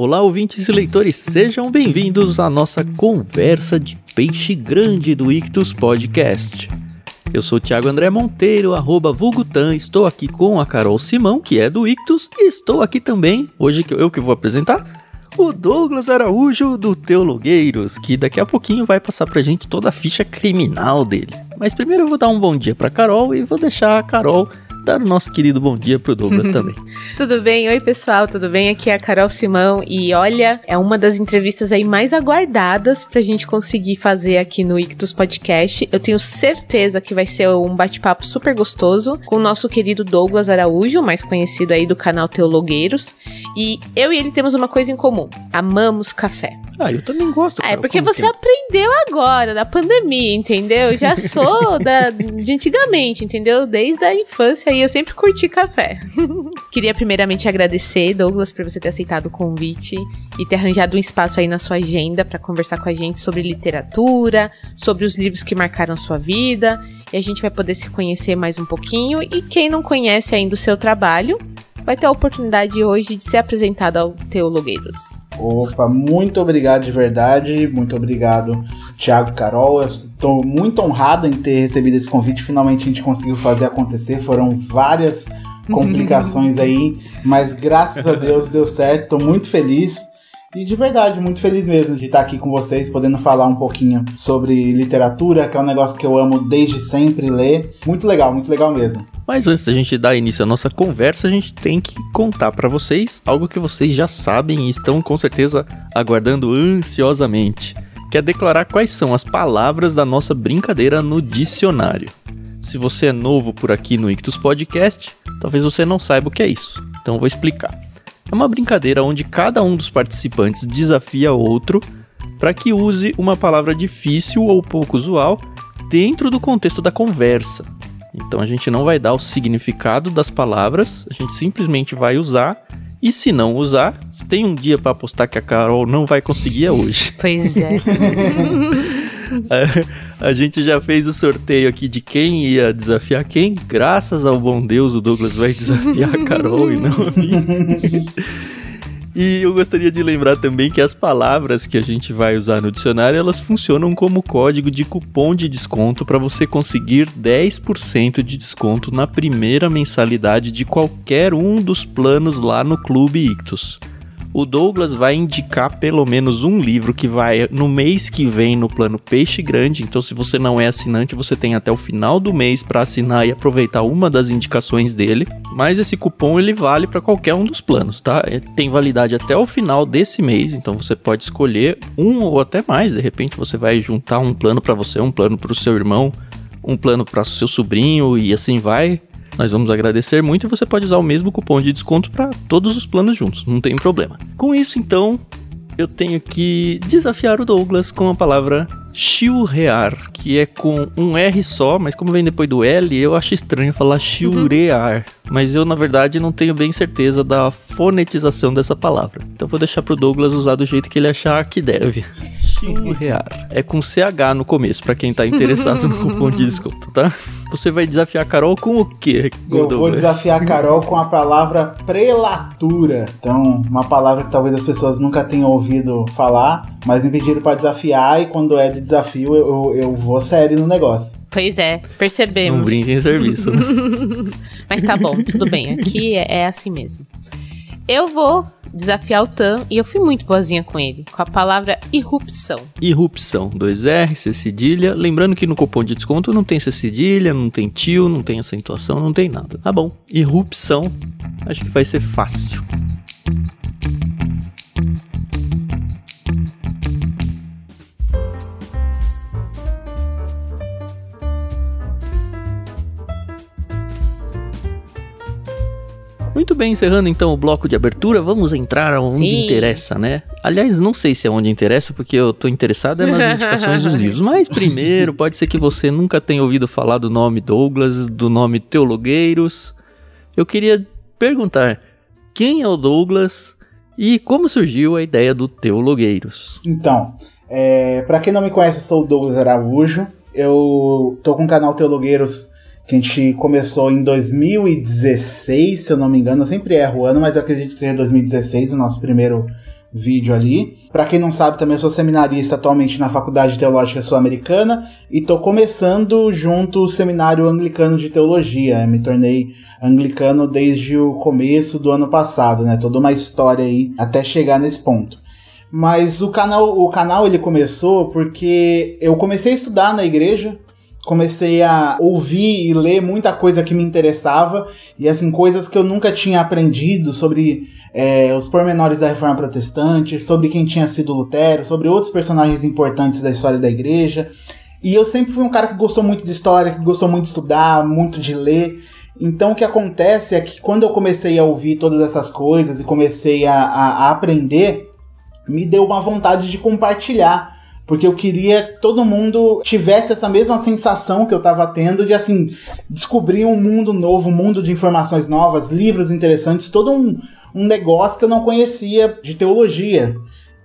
Olá, ouvintes e leitores, sejam bem-vindos à nossa conversa de peixe grande do Ictus Podcast. Eu sou Thiago André Monteiro, arroba Vulgutan, estou aqui com a Carol Simão, que é do Ictus, e estou aqui também, hoje que eu que vou apresentar, o Douglas Araújo do Teologueiros, que daqui a pouquinho vai passar pra gente toda a ficha criminal dele. Mas primeiro eu vou dar um bom dia pra Carol e vou deixar a Carol dar o nosso querido bom dia pro Douglas também. tudo bem? Oi, pessoal, tudo bem? Aqui é a Carol Simão e olha, é uma das entrevistas aí mais aguardadas pra gente conseguir fazer aqui no Ictus Podcast. Eu tenho certeza que vai ser um bate-papo super gostoso com o nosso querido Douglas Araújo, mais conhecido aí do canal Teologueiros. E eu e ele temos uma coisa em comum: amamos café. Ah, eu também gosto. Cara, é porque você aprendeu agora, na pandemia, entendeu? Já sou da, de antigamente, entendeu? Desde a infância aí eu sempre curti café. Queria primeiramente agradecer, Douglas, por você ter aceitado o convite e ter arranjado um espaço aí na sua agenda para conversar com a gente sobre literatura, sobre os livros que marcaram sua vida. E a gente vai poder se conhecer mais um pouquinho. E quem não conhece ainda o seu trabalho, vai ter a oportunidade hoje de ser apresentado ao Teologueiros. Opa, muito obrigado de verdade, muito obrigado, Thiago Carol. Eu estou muito honrado em ter recebido esse convite. Finalmente a gente conseguiu fazer acontecer. Foram várias complicações aí, mas graças a Deus deu certo. Estou muito feliz. E de verdade, muito feliz mesmo de estar aqui com vocês, podendo falar um pouquinho sobre literatura, que é um negócio que eu amo desde sempre ler. Muito legal, muito legal mesmo. Mas antes da gente dar início à nossa conversa, a gente tem que contar para vocês algo que vocês já sabem e estão com certeza aguardando ansiosamente, que é declarar quais são as palavras da nossa brincadeira no dicionário. Se você é novo por aqui no Ictus Podcast, talvez você não saiba o que é isso. Então vou explicar. É uma brincadeira onde cada um dos participantes desafia outro para que use uma palavra difícil ou pouco usual dentro do contexto da conversa. Então a gente não vai dar o significado das palavras, a gente simplesmente vai usar. E se não usar, se tem um dia para apostar que a Carol não vai conseguir é hoje. Pois é. a, a, gente já fez o sorteio aqui de quem ia desafiar quem. Graças ao bom Deus, o Douglas vai desafiar a Carol e não a mim. E eu gostaria de lembrar também que as palavras que a gente vai usar no dicionário, elas funcionam como código de cupom de desconto para você conseguir 10% de desconto na primeira mensalidade de qualquer um dos planos lá no Clube Ictus o Douglas vai indicar pelo menos um livro que vai no mês que vem no plano Peixe Grande. Então, se você não é assinante, você tem até o final do mês para assinar e aproveitar uma das indicações dele. Mas esse cupom ele vale para qualquer um dos planos, tá? É, tem validade até o final desse mês, então você pode escolher um ou até mais. De repente, você vai juntar um plano para você, um plano para o seu irmão, um plano para seu sobrinho e assim vai. Nós vamos agradecer muito e você pode usar o mesmo cupom de desconto para todos os planos juntos, não tem problema. Com isso, então, eu tenho que desafiar o Douglas com a palavra churrear, que é com um R só, mas como vem depois do L, eu acho estranho falar churrear. Uhum. Mas eu, na verdade, não tenho bem certeza da fonetização dessa palavra. Então vou deixar pro Douglas usar do jeito que ele achar que deve. Churrear. É com CH no começo, para quem tá interessado no cupom de desconto, tá? Você vai desafiar a Carol com o quê? Eu vou desafiar a Carol com a palavra prelatura. Então, uma palavra que talvez as pessoas nunca tenham ouvido falar, mas me pediram para desafiar e quando é de desafio eu, eu vou sério no negócio. Pois é, percebemos. Um brinde em serviço. Né? mas tá bom, tudo bem. Aqui é, é assim mesmo. Eu vou desafiar o Tan e eu fui muito boazinha com ele, com a palavra irrupção. Irrupção, dois R, C cedilha. Lembrando que no cupom de desconto não tem C cedilha, não tem tio, não tem acentuação, não tem nada. Tá bom, irrupção, acho que vai ser fácil. Muito bem, encerrando então o bloco de abertura, vamos entrar aonde Sim. interessa, né? Aliás, não sei se é onde interessa, porque eu tô interessado é nas indicações dos livros. Mas primeiro, pode ser que você nunca tenha ouvido falar do nome Douglas, do nome Teologueiros. Eu queria perguntar, quem é o Douglas e como surgiu a ideia do Teologueiros? Então, é, para quem não me conhece, eu sou o Douglas Araújo. Eu tô com o canal Teologueiros que a gente começou em 2016, se eu não me engano. Eu sempre erro o ano, mas eu acredito que seja 2016 o nosso primeiro vídeo ali. Para quem não sabe, também eu sou seminarista atualmente na Faculdade Teológica Sul-Americana e tô começando junto o Seminário Anglicano de Teologia. Eu me tornei anglicano desde o começo do ano passado, né? Toda uma história aí até chegar nesse ponto. Mas o canal, o canal ele começou porque eu comecei a estudar na igreja, comecei a ouvir e ler muita coisa que me interessava e assim coisas que eu nunca tinha aprendido sobre é, os pormenores da reforma protestante, sobre quem tinha sido Lutero, sobre outros personagens importantes da história da igreja. E eu sempre fui um cara que gostou muito de história, que gostou muito de estudar, muito de ler. Então o que acontece é que quando eu comecei a ouvir todas essas coisas e comecei a, a, a aprender, me deu uma vontade de compartilhar. Porque eu queria que todo mundo tivesse essa mesma sensação que eu estava tendo de, assim, descobrir um mundo novo, um mundo de informações novas, livros interessantes, todo um, um negócio que eu não conhecia de teologia.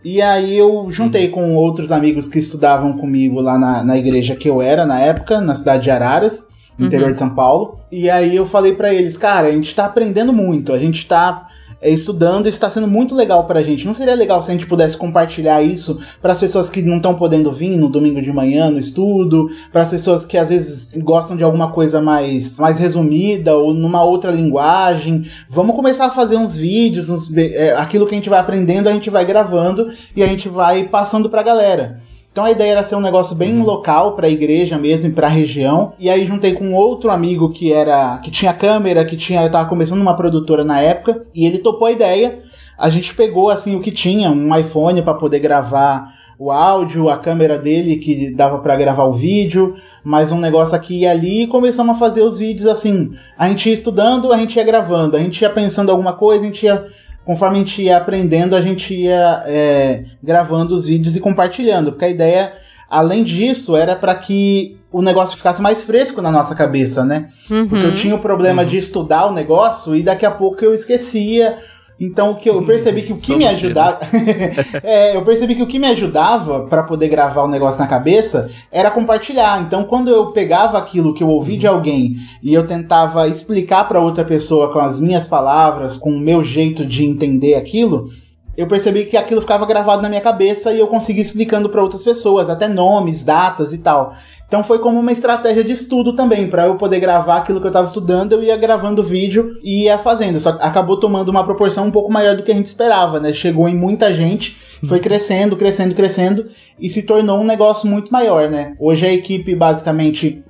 E aí eu juntei com outros amigos que estudavam comigo lá na, na igreja que eu era na época, na cidade de Araras, no uhum. interior de São Paulo. E aí eu falei para eles, cara, a gente tá aprendendo muito, a gente tá estudando, isso está sendo muito legal para a gente. Não seria legal se a gente pudesse compartilhar isso para as pessoas que não estão podendo vir no domingo de manhã no estudo, para as pessoas que às vezes gostam de alguma coisa mais, mais resumida ou numa outra linguagem. Vamos começar a fazer uns vídeos, uns, é, aquilo que a gente vai aprendendo, a gente vai gravando e a gente vai passando para a galera. Então a ideia era ser um negócio bem uhum. local para a igreja mesmo e para a região. E aí juntei com outro amigo que era que tinha câmera, que tinha eu tava começando uma produtora na época, e ele topou a ideia. A gente pegou assim o que tinha, um iPhone para poder gravar o áudio, a câmera dele que dava para gravar o vídeo, mais um negócio aqui e ali e começamos a fazer os vídeos assim. A gente ia estudando, a gente ia gravando, a gente ia pensando alguma coisa, a gente ia conforme a gente ia aprendendo, a gente ia é, gravando os vídeos e compartilhando. Porque a ideia, além disso, era para que o negócio ficasse mais fresco na nossa cabeça, né? Uhum. Porque eu tinha o problema uhum. de estudar o negócio e daqui a pouco eu esquecia então o que eu percebi que o que me ajudava, é, eu percebi que o que me ajudava para poder gravar o negócio na cabeça era compartilhar. Então quando eu pegava aquilo que eu ouvi de alguém e eu tentava explicar para outra pessoa com as minhas palavras, com o meu jeito de entender aquilo, eu percebi que aquilo ficava gravado na minha cabeça e eu conseguia explicando para outras pessoas, até nomes, datas e tal. Então foi como uma estratégia de estudo também, para eu poder gravar aquilo que eu estava estudando, eu ia gravando o vídeo e ia fazendo. Só acabou tomando uma proporção um pouco maior do que a gente esperava, né? Chegou em muita gente, foi crescendo, crescendo, crescendo e se tornou um negócio muito maior, né? Hoje a equipe basicamente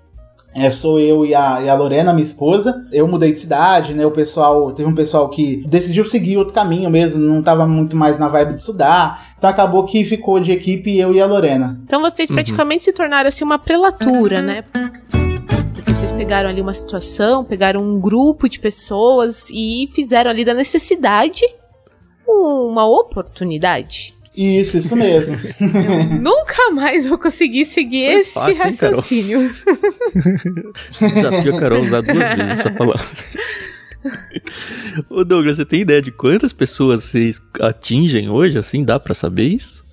é, sou eu e a, e a Lorena, minha esposa. Eu mudei de cidade, né? O pessoal. Teve um pessoal que decidiu seguir outro caminho mesmo, não tava muito mais na vibe de estudar. Então acabou que ficou de equipe eu e a Lorena. Então vocês uhum. praticamente se tornaram assim uma prelatura, né? Vocês pegaram ali uma situação, pegaram um grupo de pessoas e fizeram ali da necessidade uma oportunidade. Isso, isso mesmo. nunca mais vou conseguir seguir Foi esse fácil, raciocínio. Hein, Desafio a Carol usar duas vezes essa palavra. Ô Douglas, você tem ideia de quantas pessoas vocês atingem hoje? Assim, dá para saber isso?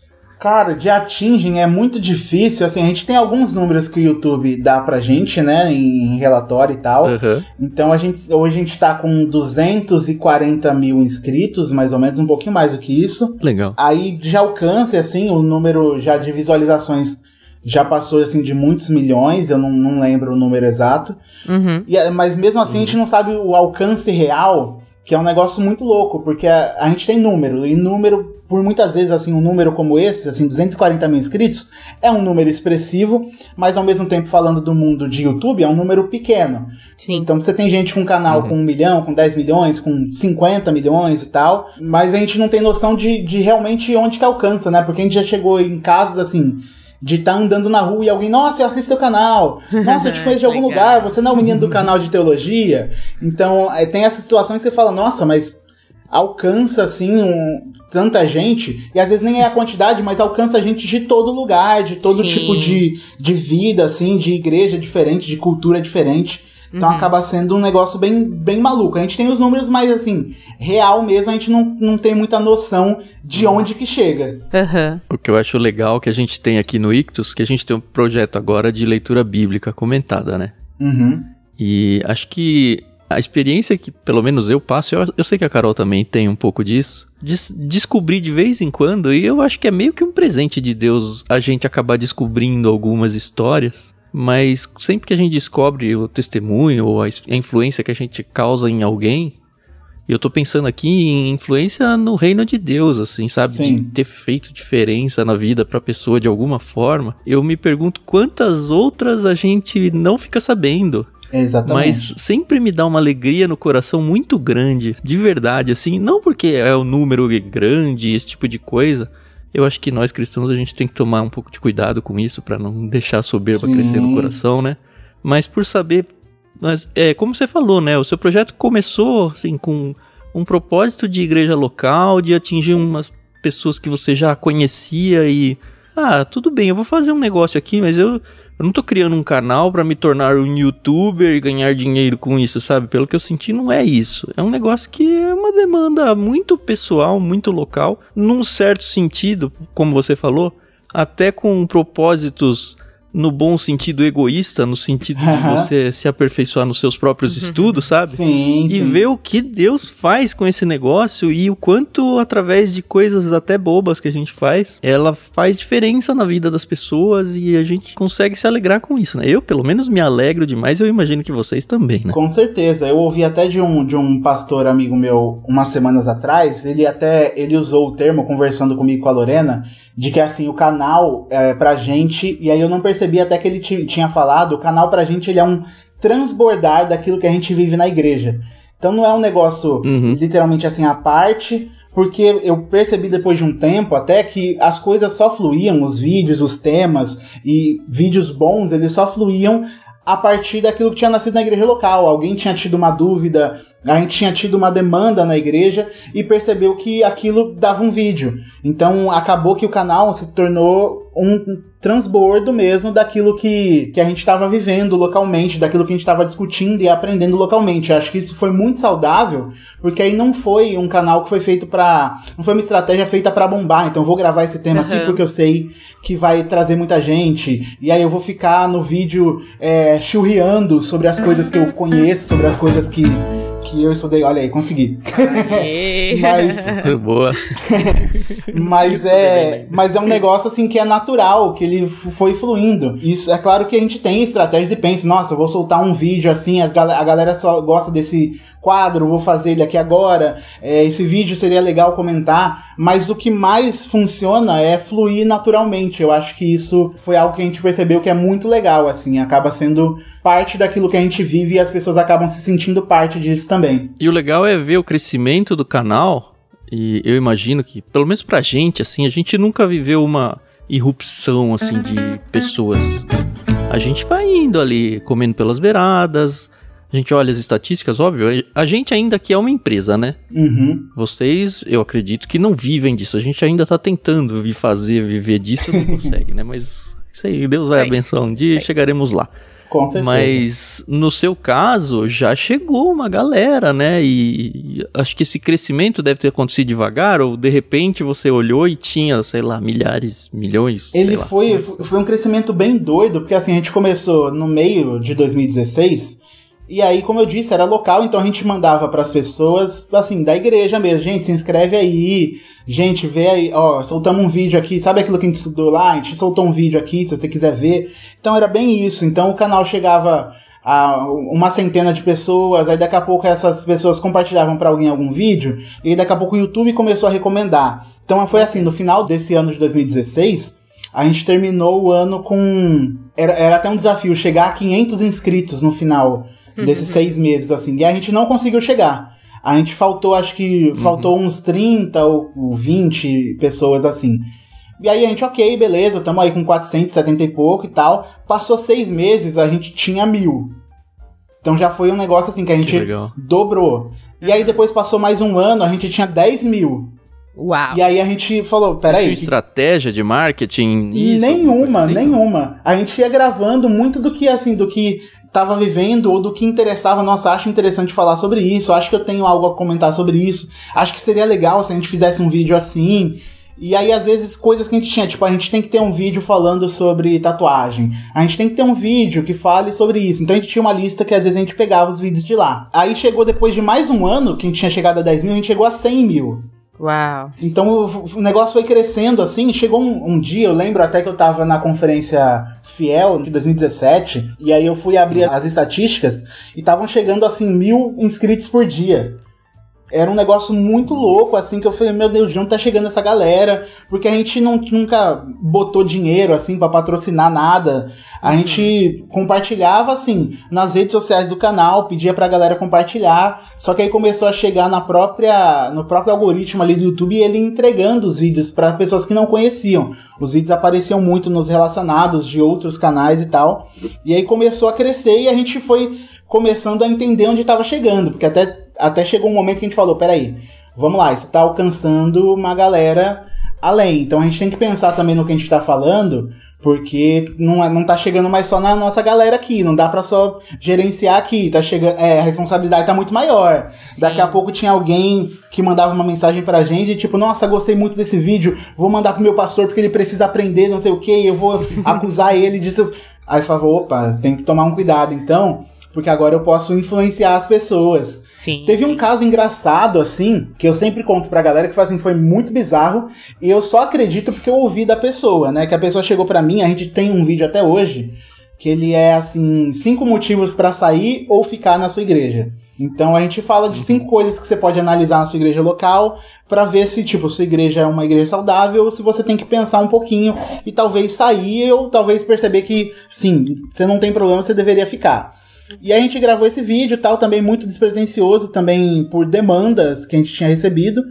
Cara, de atingem é muito difícil. Assim, a gente tem alguns números que o YouTube dá pra gente, né? Em relatório e tal. Uhum. Então a gente, hoje a gente tá com 240 mil inscritos, mais ou menos, um pouquinho mais do que isso. Legal. Aí de alcance, assim, o número já de visualizações já passou assim de muitos milhões, eu não, não lembro o número exato. Uhum. E, mas mesmo assim uhum. a gente não sabe o alcance real, que é um negócio muito louco, porque a, a gente tem número, e número por muitas vezes, assim, um número como esse, assim, 240 mil inscritos, é um número expressivo, mas ao mesmo tempo, falando do mundo de YouTube, é um número pequeno. Sim. Então você tem gente com um canal uhum. com 1 milhão, com 10 milhões, com 50 milhões e tal, mas a gente não tem noção de, de realmente onde que alcança, né? Porque a gente já chegou em casos, assim, de estar tá andando na rua e alguém, nossa, eu assisto seu canal, nossa, eu te conheço de algum lugar, você não é o menino do canal de teologia. Então, é, tem essas situações que você fala, nossa, mas alcança assim um, tanta gente, e às vezes nem é a quantidade, mas alcança gente de todo lugar, de todo Sim. tipo de, de vida, assim, de igreja diferente, de cultura diferente. Então uhum. acaba sendo um negócio bem, bem maluco. A gente tem os números, mas assim, real mesmo, a gente não, não tem muita noção de onde que chega. Uhum. O que eu acho legal que a gente tem aqui no Ictus, que a gente tem um projeto agora de leitura bíblica comentada, né? Uhum. E acho que A experiência que, pelo menos eu passo, eu, eu sei que a Carol também tem um pouco disso, des descobrir de vez em quando, e eu acho que é meio que um presente de Deus a gente acabar descobrindo algumas histórias. Mas sempre que a gente descobre o testemunho ou a influência que a gente causa em alguém, eu tô pensando aqui em influência no reino de Deus, assim, sabe? Sim. De ter feito diferença na vida pra pessoa de alguma forma. Eu me pergunto quantas outras a gente não fica sabendo. Exatamente. Mas sempre me dá uma alegria no coração muito grande, de verdade, assim, não porque é o número grande, esse tipo de coisa. Eu acho que nós cristãos a gente tem que tomar um pouco de cuidado com isso para não deixar a soberba Sim. crescer no coração, né? Mas por saber mas, é, como você falou, né? O seu projeto começou, assim, com um propósito de igreja local, de atingir umas pessoas que você já conhecia e... Ah, tudo bem, eu vou fazer um negócio aqui, mas eu, eu não tô criando um canal para me tornar um youtuber e ganhar dinheiro com isso, sabe? Pelo que eu senti, não é isso. É um negócio que é uma demanda muito pessoal, muito local, num certo sentido, como você falou, até com propósitos no bom sentido egoísta, no sentido de você se aperfeiçoar nos seus próprios uhum. estudos, sabe? Sim. E sim. ver o que Deus faz com esse negócio e o quanto, através de coisas até bobas que a gente faz, ela faz diferença na vida das pessoas e a gente consegue se alegrar com isso, né? Eu, pelo menos, me alegro demais, eu imagino que vocês também, né? Com certeza. Eu ouvi até de um, de um pastor amigo meu umas semanas atrás, ele até ele usou o termo, conversando comigo com a Lorena, de que assim, o canal é, pra gente, e aí eu não percebi até que ele tinha falado, o canal pra gente ele é um transbordar daquilo que a gente vive na igreja. Então não é um negócio uhum. literalmente assim à parte, porque eu percebi depois de um tempo até que as coisas só fluíam, os vídeos, os temas e vídeos bons, eles só fluíam a partir daquilo que tinha nascido na igreja local. Alguém tinha tido uma dúvida, a gente tinha tido uma demanda na igreja e percebeu que aquilo dava um vídeo. Então acabou que o canal se tornou um transbordo mesmo daquilo que, que a gente estava vivendo localmente, daquilo que a gente estava discutindo e aprendendo localmente. Eu acho que isso foi muito saudável, porque aí não foi um canal que foi feito para, não foi uma estratégia feita para bombar. Então vou gravar esse tema uhum. aqui porque eu sei que vai trazer muita gente. E aí eu vou ficar no vídeo é, churriando sobre as coisas que eu conheço, sobre as coisas que que eu estudei. Olha aí, consegui. mas. Boa. mas é. Mas é um negócio assim que é natural, que ele foi fluindo. Isso é claro que a gente tem estratégias e pensa, nossa, eu vou soltar um vídeo assim, as, a galera só gosta desse quadro, vou fazer ele aqui agora, é, esse vídeo seria legal comentar, mas o que mais funciona é fluir naturalmente. Eu acho que isso foi algo que a gente percebeu que é muito legal, assim, acaba sendo parte daquilo que a gente vive e as pessoas acabam se sentindo parte disso também. E o legal é ver o crescimento do canal, e eu imagino que, pelo menos pra gente, assim, a gente nunca viveu uma irrupção, assim, de pessoas. A gente vai indo ali, comendo pelas beiradas, a gente olha as estatísticas, óbvio, a gente ainda que é uma empresa, né? Uhum. Vocês, eu acredito que não vivem disso. A gente ainda tá tentando fazer, viver disso, não consegue, né? Mas isso aí, Deus vai abençoar um dia e chegaremos lá. Com certeza. Mas no seu caso, já chegou uma galera, né? E acho que esse crescimento deve ter acontecido devagar, ou de repente você olhou e tinha, sei lá, milhares, milhões. Ele foi, foi um crescimento bem doido, porque assim, a gente começou no meio de 2016 e aí, como eu disse, era local, então a gente mandava para as pessoas, assim, da igreja mesmo. Gente, se inscreve aí. Gente, vê aí, ó, soltamos um vídeo aqui. Sabe aquilo que a gente estudou lá? A gente soltou um vídeo aqui, se você quiser ver. Então era bem isso. Então o canal chegava a uma centena de pessoas, aí daqui a pouco essas pessoas compartilhavam para alguém algum vídeo, e daqui a pouco o YouTube começou a recomendar. Então foi assim, no final desse ano de 2016, a gente terminou o ano com. Era, era até um desafio chegar a 500 inscritos no final desses uhum. seis meses, assim. E a gente não conseguiu chegar. A gente faltou, acho que uhum. faltou uns 30 ou 20 pessoas assim. E aí a gente, ok, beleza, estamos aí com 470 e pouco e tal. Passou seis meses, a gente tinha mil. Então já foi um negócio assim que a gente que dobrou. E aí depois passou mais um ano, a gente tinha 10 mil. Uau. E aí a gente falou, peraí. Você estratégia de marketing nisso? Nenhuma, assim? nenhuma. A gente ia gravando muito do que, assim, do que tava vivendo ou do que interessava. Nossa, acho interessante falar sobre isso. Acho que eu tenho algo a comentar sobre isso. Acho que seria legal se a gente fizesse um vídeo assim. E aí, às vezes, coisas que a gente tinha, tipo, a gente tem que ter um vídeo falando sobre tatuagem. A gente tem que ter um vídeo que fale sobre isso. Então a gente tinha uma lista que às vezes a gente pegava os vídeos de lá. Aí chegou depois de mais um ano, que a gente tinha chegado a 10 mil, a gente chegou a 100 mil. Uau. Então o, negócio foi crescendo assim. Chegou um, um, dia, eu lembro até que eu tava na conferência Fiel de 2017, e aí eu fui abrir as estatísticas e estavam chegando assim mil inscritos por dia. Era um negócio muito louco, assim, que eu falei, meu Deus, de onde tá chegando essa galera? Porque a gente não, nunca botou dinheiro, assim, para patrocinar nada. A uhum. gente compartilhava, assim, nas redes sociais do canal, pedia pra galera compartilhar. Só que aí começou a chegar na própria, no próprio algoritmo ali do YouTube e ele entregando os vídeos para pessoas que não conheciam. Os vídeos apareciam muito nos relacionados de outros canais e tal. E aí começou a crescer e a gente foi começando a entender onde estava chegando. Porque até até chegou um momento que a gente falou, peraí, vamos lá, isso tá alcançando uma galera além. Então a gente tem que pensar também no que a gente tá falando, porque não, é, não tá chegando mais só na nossa galera aqui, não dá para só gerenciar aqui, tá chegando, é, a responsabilidade tá muito maior. Sim. Daqui a pouco tinha alguém que mandava uma mensagem pra gente, tipo, nossa, gostei muito desse vídeo, vou mandar pro meu pastor porque ele precisa aprender, não sei o que, eu vou acusar ele disso. Aí você fala, opa, tem que tomar um cuidado. Então, porque agora eu posso influenciar as pessoas. Sim. Teve um caso engraçado, assim, que eu sempre conto pra galera, que foi, assim, foi muito bizarro, e eu só acredito porque eu ouvi da pessoa, né? Que a pessoa chegou pra mim, a gente tem um vídeo até hoje, que ele é, assim, cinco motivos para sair ou ficar na sua igreja. Então a gente fala de cinco coisas que você pode analisar na sua igreja local para ver se, tipo, sua igreja é uma igreja saudável ou se você tem que pensar um pouquinho e talvez sair ou talvez perceber que, sim, você não tem problema, você deveria ficar. E a gente gravou esse vídeo tal, também muito despretensioso, também por demandas que a gente tinha recebido.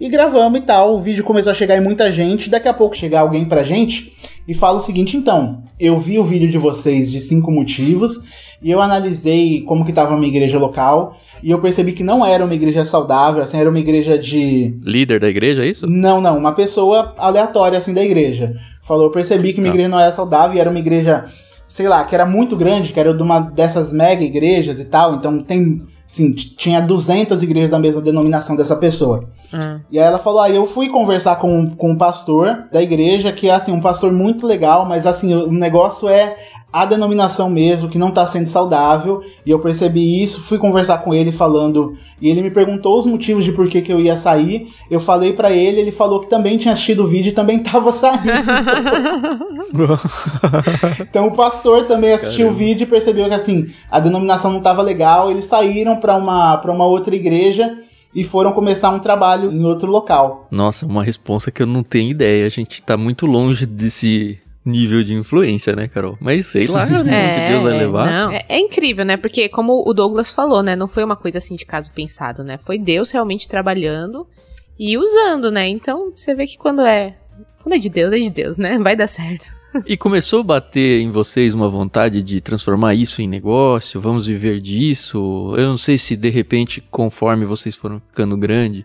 E gravamos e tal, o vídeo começou a chegar em muita gente, daqui a pouco chegar alguém pra gente e fala o seguinte, então, eu vi o vídeo de vocês de cinco motivos, e eu analisei como que tava a minha igreja local, e eu percebi que não era uma igreja saudável, assim, era uma igreja de... Líder da igreja, é isso? Não, não, uma pessoa aleatória, assim, da igreja. Falou, eu percebi que minha tá. igreja não era saudável, e era uma igreja sei lá, que era muito grande, que era de uma dessas mega igrejas e tal, então tem, sim, tinha 200 igrejas da mesma denominação dessa pessoa. Uhum. E aí ela falou, aí ah, eu fui conversar com, com o pastor da igreja, que é assim, um pastor muito legal, mas assim, o negócio é a denominação mesmo, que não está sendo saudável, e eu percebi isso, fui conversar com ele falando, e ele me perguntou os motivos de por que, que eu ia sair, eu falei para ele, ele falou que também tinha assistido o vídeo e também tava saindo. então o pastor também assistiu Caramba. o vídeo e percebeu que assim, a denominação não estava legal, eles saíram para uma, pra uma outra igreja, e foram começar um trabalho em outro local. Nossa, uma resposta que eu não tenho ideia. A gente tá muito longe desse nível de influência, né, Carol? Mas sei lá, né, é, onde Deus vai levar. Não, é, é, incrível, né? Porque como o Douglas falou, né, não foi uma coisa assim de caso pensado, né? Foi Deus realmente trabalhando e usando, né? Então, você vê que quando é quando é de Deus, é de Deus, né? Vai dar certo. E começou a bater em vocês uma vontade de transformar isso em negócio? Vamos viver disso? Eu não sei se de repente, conforme vocês foram ficando grande,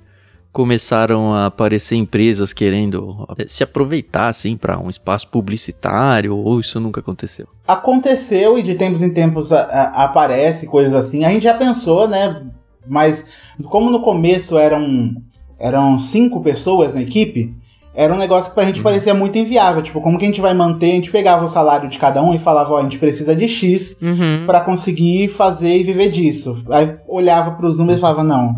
começaram a aparecer empresas querendo eh, se aproveitar assim para um espaço publicitário ou isso nunca aconteceu? Aconteceu e de tempos em tempos a, a, aparece coisas assim. A gente já pensou, né? Mas como no começo eram eram cinco pessoas na equipe, era um negócio que pra gente uhum. parecia muito inviável. Tipo, como que a gente vai manter? A gente pegava o salário de cada um e falava, ó, a gente precisa de X uhum. para conseguir fazer e viver disso. Aí olhava pros números e falava, não,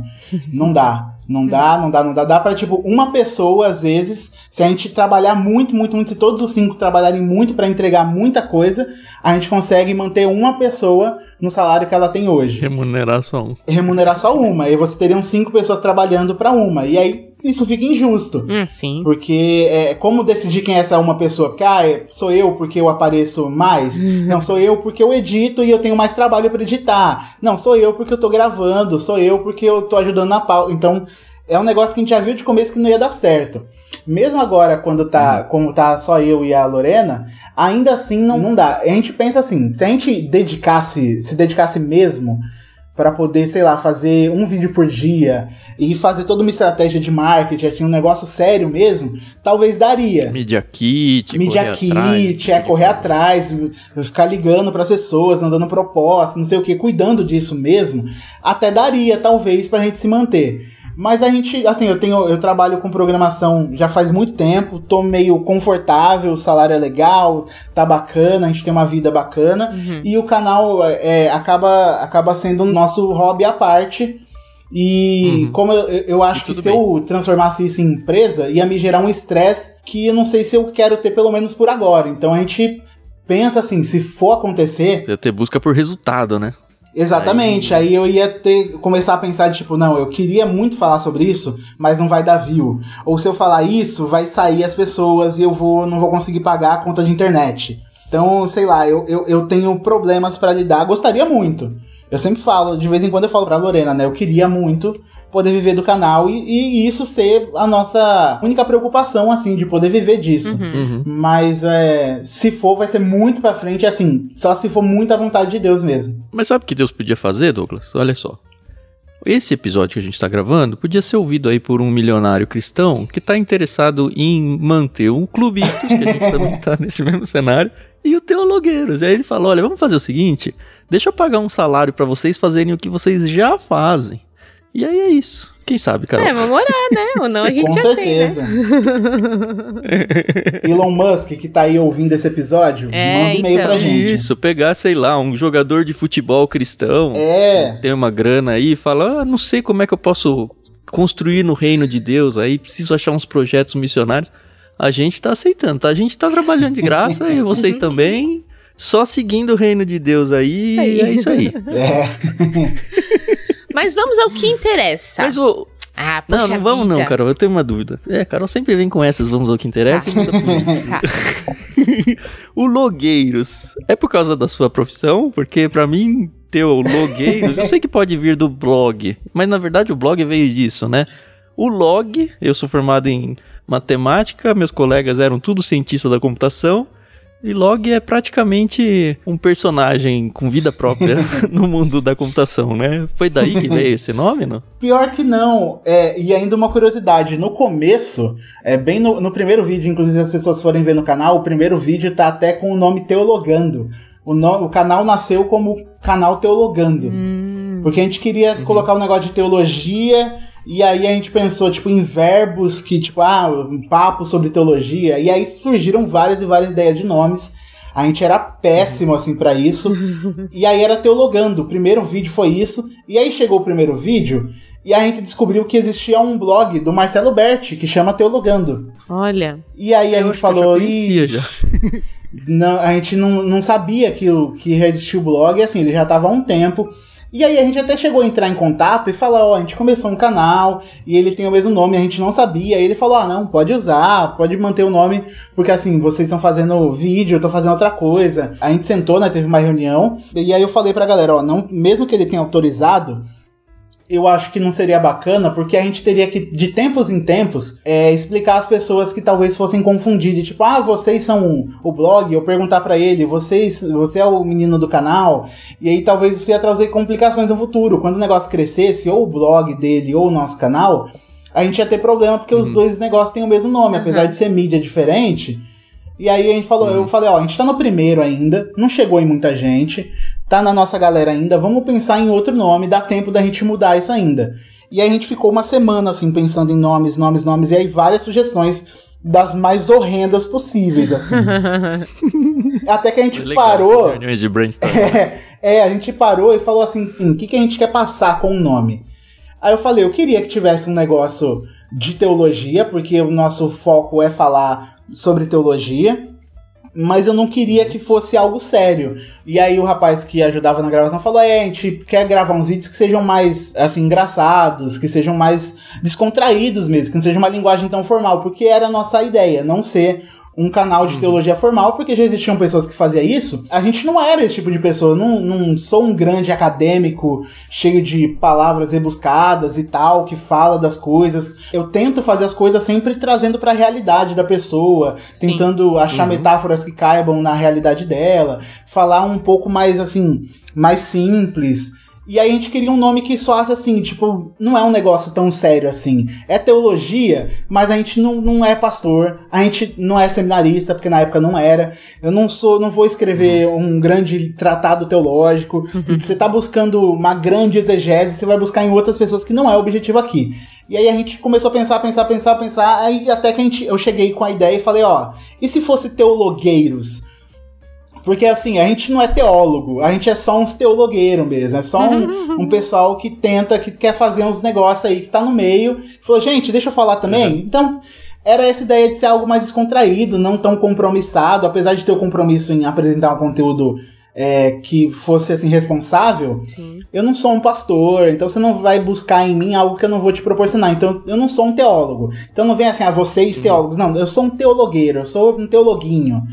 não dá. Não dá, não dá, não dá. Dá pra, tipo, uma pessoa, às vezes, se a gente trabalhar muito, muito, muito, se todos os cinco trabalharem muito para entregar muita coisa, a gente consegue manter uma pessoa no salário que ela tem hoje. Remunerar só um. Remunerar só uma. E você teriam cinco pessoas trabalhando para uma. E aí, isso fica injusto. Hum, sim. Porque é como decidir quem é essa uma pessoa? Porque, ah, é, sou eu porque eu apareço mais? Uhum. Não, sou eu porque eu edito e eu tenho mais trabalho para editar. Não, sou eu porque eu tô gravando. Sou eu porque eu tô ajudando na pauta. Então, é um negócio que a gente já viu de começo que não ia dar certo. Mesmo agora, quando tá, uhum. como tá só eu e a Lorena, ainda assim não, não dá. A gente pensa assim, se a gente dedicasse, se dedicasse mesmo para poder, sei lá, fazer um vídeo por dia e fazer toda uma estratégia de marketing, assim, um negócio sério mesmo, talvez daria. Media kit, Media kit, atrás, é correr atrás, ficar ligando para as pessoas, mandando proposta, não sei o que, cuidando disso mesmo, até daria, talvez, pra gente se manter. Mas a gente, assim, eu tenho, eu trabalho com programação já faz muito tempo, tô meio confortável, o salário é legal, tá bacana, a gente tem uma vida bacana. Uhum. E o canal é, acaba, acaba sendo o nosso hobby à parte. E Uhum. como eu, eu acho que se eu transformasse isso em empresa, ia me gerar um estresse que eu não sei se eu quero ter pelo menos por agora. Então a gente pensa assim, se for acontecer, Você ia ter busca por resultado, né? Exatamente, aí... eu ia ter começar a pensar tipo, não, eu queria muito falar sobre isso, mas não vai dar view. Ou se eu falar isso, vai sair as pessoas e eu vou não vou conseguir pagar a conta de internet. Então, sei lá, eu, eu, eu tenho problemas pra lidar, gostaria muito. Eu sempre falo, de vez em quando eu falo pra Lorena, né? Eu queria muito poder viver do canal e, e isso ser a nossa única preocupação, assim, de poder viver disso. Uhum. Uhum. Mas é, se for, vai ser muito pra frente, assim, só se for muita vontade de Deus mesmo. Mas sabe o que Deus podia fazer, Douglas? Olha só. Esse episódio que a gente tá gravando podia ser ouvido aí por um milionário cristão que tá interessado em manter um clubitos, que a gente também tá nesse mesmo cenário, e o Teologueiros. Aí ele falou: olha, vamos fazer o seguinte: deixa eu pagar um salário pra vocês fazerem o que vocês já fazem. E aí é isso. Quem sabe, Carol? É, vamos orar, né? Ou não a gente Com já certeza. Elon Musk, que tá aí ouvindo esse episódio, É, manda um e-mail então. pra gente. Isso, pegar, sei lá, um jogador de futebol cristão, É. tem uma grana aí, e fala, ah, não sei como é que eu posso construir no reino de Deus, aí preciso achar uns projetos missionários. A gente tá aceitando, tá? A gente tá trabalhando de graça e vocês também, só seguindo o reino de Deus aí, Isso aí. é isso aí. É. Mas vamos ao que interessa. Mas o... Ah, Não, poxa não vamos não, vida. Carol, eu tenho uma dúvida. É, Carol sempre vem com essas, vamos ao que interessa. e pra mim. Tá. O Logueiros é por causa da sua profissão? Porque pra mim ter o Logueiros, eu sei que pode vir do blog, mas na verdade o blog veio disso, né? O log, eu sou formado em matemática, meus colegas eram tudo cientista da computação. E log é praticamente um personagem com vida própria no mundo da computação, né? Foi daí que veio esse nome, não? Pior que não. É, e ainda uma curiosidade, no começo, é bem no, no primeiro vídeo, inclusive as pessoas forem ver no canal, o primeiro vídeo tá até com o nome Teologando. O, no- o canal nasceu como canal Teologando. Hum, Porque a gente queria colocar um negócio de teologia, e aí a gente pensou, tipo, em verbos que, tipo, ah, um papo sobre teologia, e aí surgiram várias e várias ideias de nomes. A gente era péssimo, assim, pra isso. e aí era teologando. O primeiro vídeo foi isso. E aí chegou o primeiro vídeo, e a gente descobriu que existia um blog do Marcelo Berti, que chama Teologando. olha. E aí a gente eu já falou, não, a gente não, não sabia que, o, que já existia o blog, e assim, ele já tava há um tempo. E aí a gente até chegou a entrar em contato e falar, ó, a gente começou um canal e ele tem o mesmo nome, a gente não sabia. E ele falou, ah, não, pode usar, pode manter o nome, porque assim, vocês estão fazendo vídeo, eu tô fazendo outra coisa. A gente sentou, né, teve uma reunião, e aí eu falei pra galera, ó, não, mesmo que ele tenha autorizado, eu acho que não seria bacana, porque a gente teria que, de tempos em tempos, é, explicar às pessoas que talvez fossem confundir, de tipo, ah, vocês são o blog, eu perguntar pra ele, vocês, você é o menino do canal, e aí talvez isso ia trazer complicações no futuro. Quando o negócio crescesse, ou o blog dele, ou o nosso canal, a gente ia ter problema, porque os dois negócios têm o mesmo nome, Uhum. apesar de ser mídia diferente. E aí a gente falou, eu falei, ó, a gente tá no primeiro ainda, não chegou em muita gente, tá na nossa galera ainda, vamos pensar em outro nome, dá tempo da gente mudar isso ainda. E aí a gente ficou uma semana assim pensando em nomes, nomes, nomes, e aí várias sugestões das mais horrendas possíveis, assim. Até que a gente legal parou. de. É, é, a gente parou e falou assim: "Hum, o que, que a gente quer passar com o nome? Aí eu falei: eu queria que tivesse um negócio de teologia, porque o nosso foco é falar sobre teologia, mas eu não queria que fosse algo sério. E aí o rapaz que ajudava na gravação falou: é, a gente quer gravar uns vídeos que sejam mais, assim, engraçados, que sejam mais descontraídos mesmo, que não seja uma linguagem tão formal, porque era a nossa ideia, não ser um canal de teologia formal, porque já existiam pessoas que faziam isso. A gente não era esse tipo de pessoa. Eu não, não sou um grande acadêmico cheio de palavras rebuscadas e tal, que fala das coisas. Eu tento fazer as coisas sempre trazendo para a realidade da pessoa, Sim. tentando achar Uhum. metáforas que caibam na realidade dela, falar um pouco mais assim, mais simples. E aí a gente queria um nome que soasse assim, tipo, não é um negócio tão sério assim. É teologia, mas a gente não, não é pastor, a gente não é seminarista, porque na época não era. Eu não sou, não vou escrever um grande tratado teológico. Você tá buscando uma grande exegese, você vai buscar em outras pessoas que não é o objetivo aqui. E aí a gente começou a pensar, pensar, pensar, pensar, aí até que a gente, eu cheguei com a ideia e falei, ó, e se fosse teologueiros? Porque assim, a gente não é teólogo, a gente é só uns teologueiros mesmo, é só um, um pessoal que tenta, que quer fazer uns negócios aí, que tá no meio. Falou, gente, deixa eu falar também. Uhum. Então, era essa ideia de ser algo mais descontraído, não tão compromissado, apesar de ter o compromisso em apresentar um conteúdo é, que fosse assim responsável, Sim. eu não sou um pastor, então você não vai buscar em mim algo que eu não vou te proporcionar. Então eu não sou um teólogo. Então não vem assim, ah, vocês teólogos. Não, eu sou um teologueiro, eu sou um teologuinho.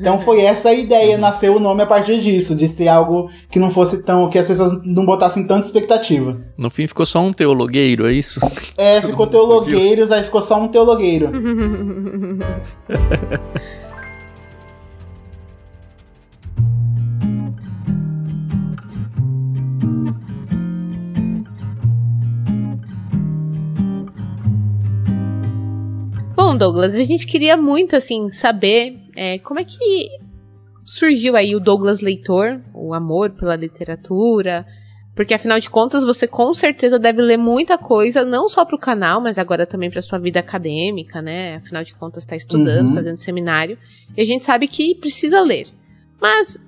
Então foi essa a ideia, uhum. nasceu o nome a partir disso, de ser algo que não fosse tão. que as pessoas não botassem tanta expectativa. No fim ficou só um teologueiro, é isso? É, ficou teologueiros, aí ficou só um teologueiro. Bom, Douglas, a gente queria muito, assim, saber é, como é que surgiu aí o Douglas Leitor, o amor pela literatura, porque afinal de contas você com certeza deve ler muita coisa, não só para o canal, mas agora também para sua vida acadêmica, né? Afinal de contas está estudando, uhum. fazendo seminário, e a gente sabe que precisa ler. Mas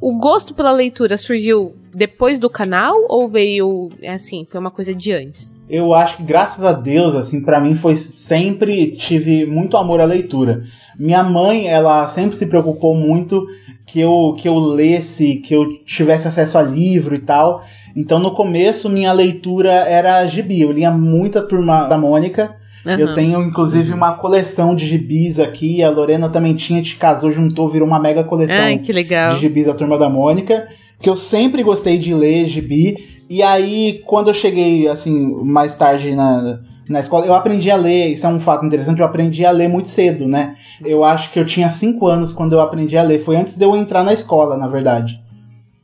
o gosto pela leitura surgiu depois do canal ou veio é assim, foi uma coisa de antes? Eu acho que graças a Deus, assim, para mim foi sempre tive muito amor à leitura. Minha mãe, ela sempre se preocupou muito que eu que eu lesse, que eu tivesse acesso a livro e tal. Então no começo minha leitura era gibi, eu lia muita turma da Mônica. Uhum. Eu tenho, inclusive, uma coleção de gibis aqui. A Lorena também tinha, te casou, juntou, virou uma mega coleção Ai, de gibis da Turma da Mônica que eu sempre gostei de ler gibi. E aí, quando eu cheguei, assim, mais tarde na, na escola, eu aprendi a ler, isso é um fato interessante, eu aprendi a ler muito cedo, né? Eu acho que eu tinha 5 anos quando eu aprendi a ler. Foi antes de eu entrar na escola, na verdade.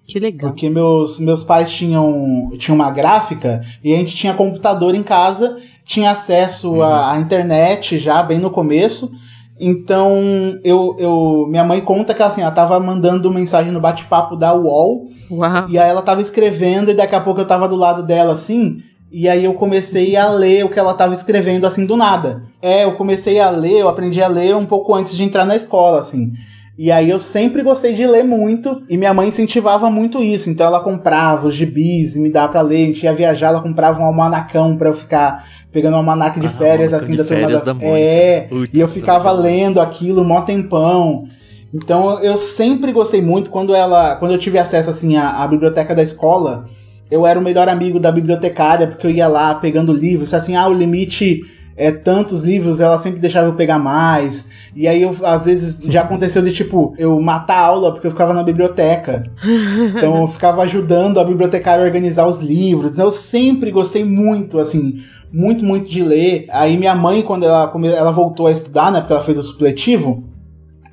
Que legal. Porque meus, meus pais tinham, tinham uma gráfica e a gente tinha computador em casa, tinha acesso uhum. à, à internet já bem no começo. Então, eu, eu, minha mãe conta que assim, ela tava mandando mensagem no bate-papo da UOL. Uau. E aí ela tava escrevendo e daqui a pouco eu tava do lado dela assim. E aí eu comecei a ler o que ela tava escrevendo assim do nada. É, eu comecei a ler, eu aprendi a ler um pouco antes de entrar na escola, assim. E aí eu sempre gostei de ler muito e minha mãe incentivava muito isso. Então ela comprava os gibis e me dava para ler. A gente ia viajar, ela comprava um almanacão para eu ficar pegando um almanac de ah, férias assim de da turma da, da É, e eu ficava lendo aquilo mó tempão. Então eu sempre gostei muito quando ela, quando eu tive acesso assim à, à biblioteca da escola, eu era o melhor amigo da bibliotecária porque eu ia lá pegando livros, assim, ah, o limite é, tantos livros, ela sempre deixava eu pegar mais. E aí, eu, às vezes, já aconteceu de, tipo, eu matar a aula porque eu ficava na biblioteca. Então, eu ficava ajudando a bibliotecária a organizar os livros. Eu sempre gostei muito, assim, muito, muito de ler. Aí, minha mãe, quando ela, ela voltou a estudar, né, porque ela fez o supletivo,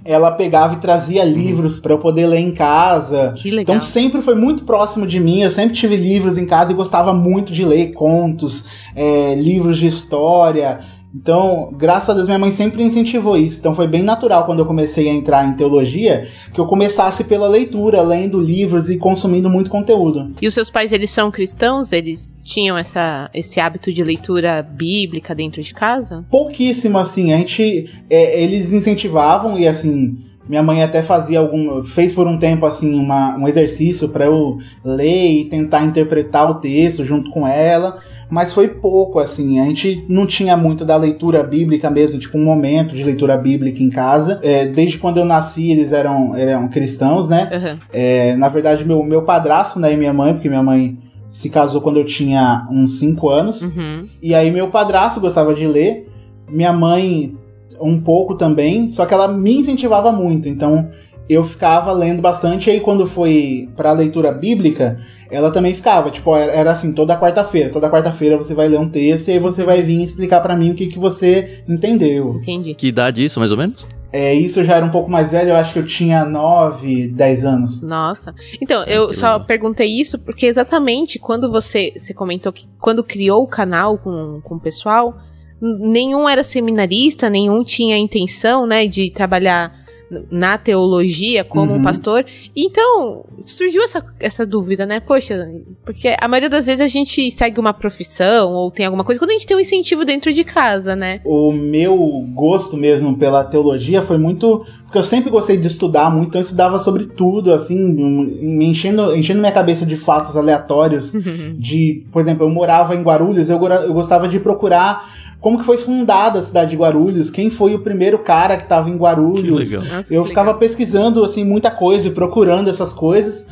ela pegava e trazia uhum. livros para eu poder ler em casa. Que legal. Então sempre foi muito próximo de mim. Eu sempre tive livros em casa e gostava muito de ler contos, é, livros de história. Então, graças a Deus, minha mãe sempre incentivou isso. Então, foi bem natural quando eu comecei a entrar em teologia que eu começasse pela leitura, lendo livros e consumindo muito conteúdo. E os seus pais, eles são cristãos? Eles tinham essa, esse hábito de leitura bíblica dentro de casa? Pouquíssimo, assim. A gente. É, eles incentivavam e, assim. Minha mãe até fazia algum. fez por um tempo assim uma, um exercício para eu ler e tentar interpretar o texto junto com ela mas foi pouco, assim. A gente não tinha muito da leitura bíblica mesmo, tipo um momento de leitura bíblica em casa. É, desde quando eu nasci, eles eram, eram cristãos, né? Uhum. É, na verdade, meu, meu padrasto, né, e minha mãe, porque minha mãe se casou quando eu tinha uns 5 anos. Uhum. E aí meu padrasto gostava de ler, minha mãe um pouco também, só que ela me incentivava muito. Então eu ficava lendo bastante. E aí quando foi para a leitura bíblica, ela também ficava, tipo, era assim, toda quarta-feira. Toda quarta-feira você vai ler um texto e aí você vai vir explicar para mim o que, que você entendeu. Entendi. Que idade isso, mais ou menos? É, isso eu já era um pouco mais velho, eu acho que eu tinha 9, 10 anos. Nossa. Então, eu que só perguntei isso porque exatamente quando você, você comentou que quando criou o canal com, com o pessoal, nenhum era seminarista, nenhum tinha a intenção, né, de trabalhar na teologia como Uhum. um pastor. Então, surgiu essa, essa dúvida, né? Poxa, porque a maioria das vezes a gente segue uma profissão ou tem alguma coisa quando a gente tem um incentivo dentro de casa, né? O meu gosto mesmo pela teologia foi muito. Porque eu sempre gostei de estudar muito, então eu estudava sobre tudo, assim, me enchendo, enchendo minha cabeça de fatos aleatórios. De, por exemplo, eu morava em Guarulhos, eu, eu gostava de procurar como que foi fundada a cidade de Guarulhos, quem foi o primeiro cara que estava em Que Guarulhos. legal. Nossa, Eu ficava legal. pesquisando assim muita coisa e procurando essas coisas.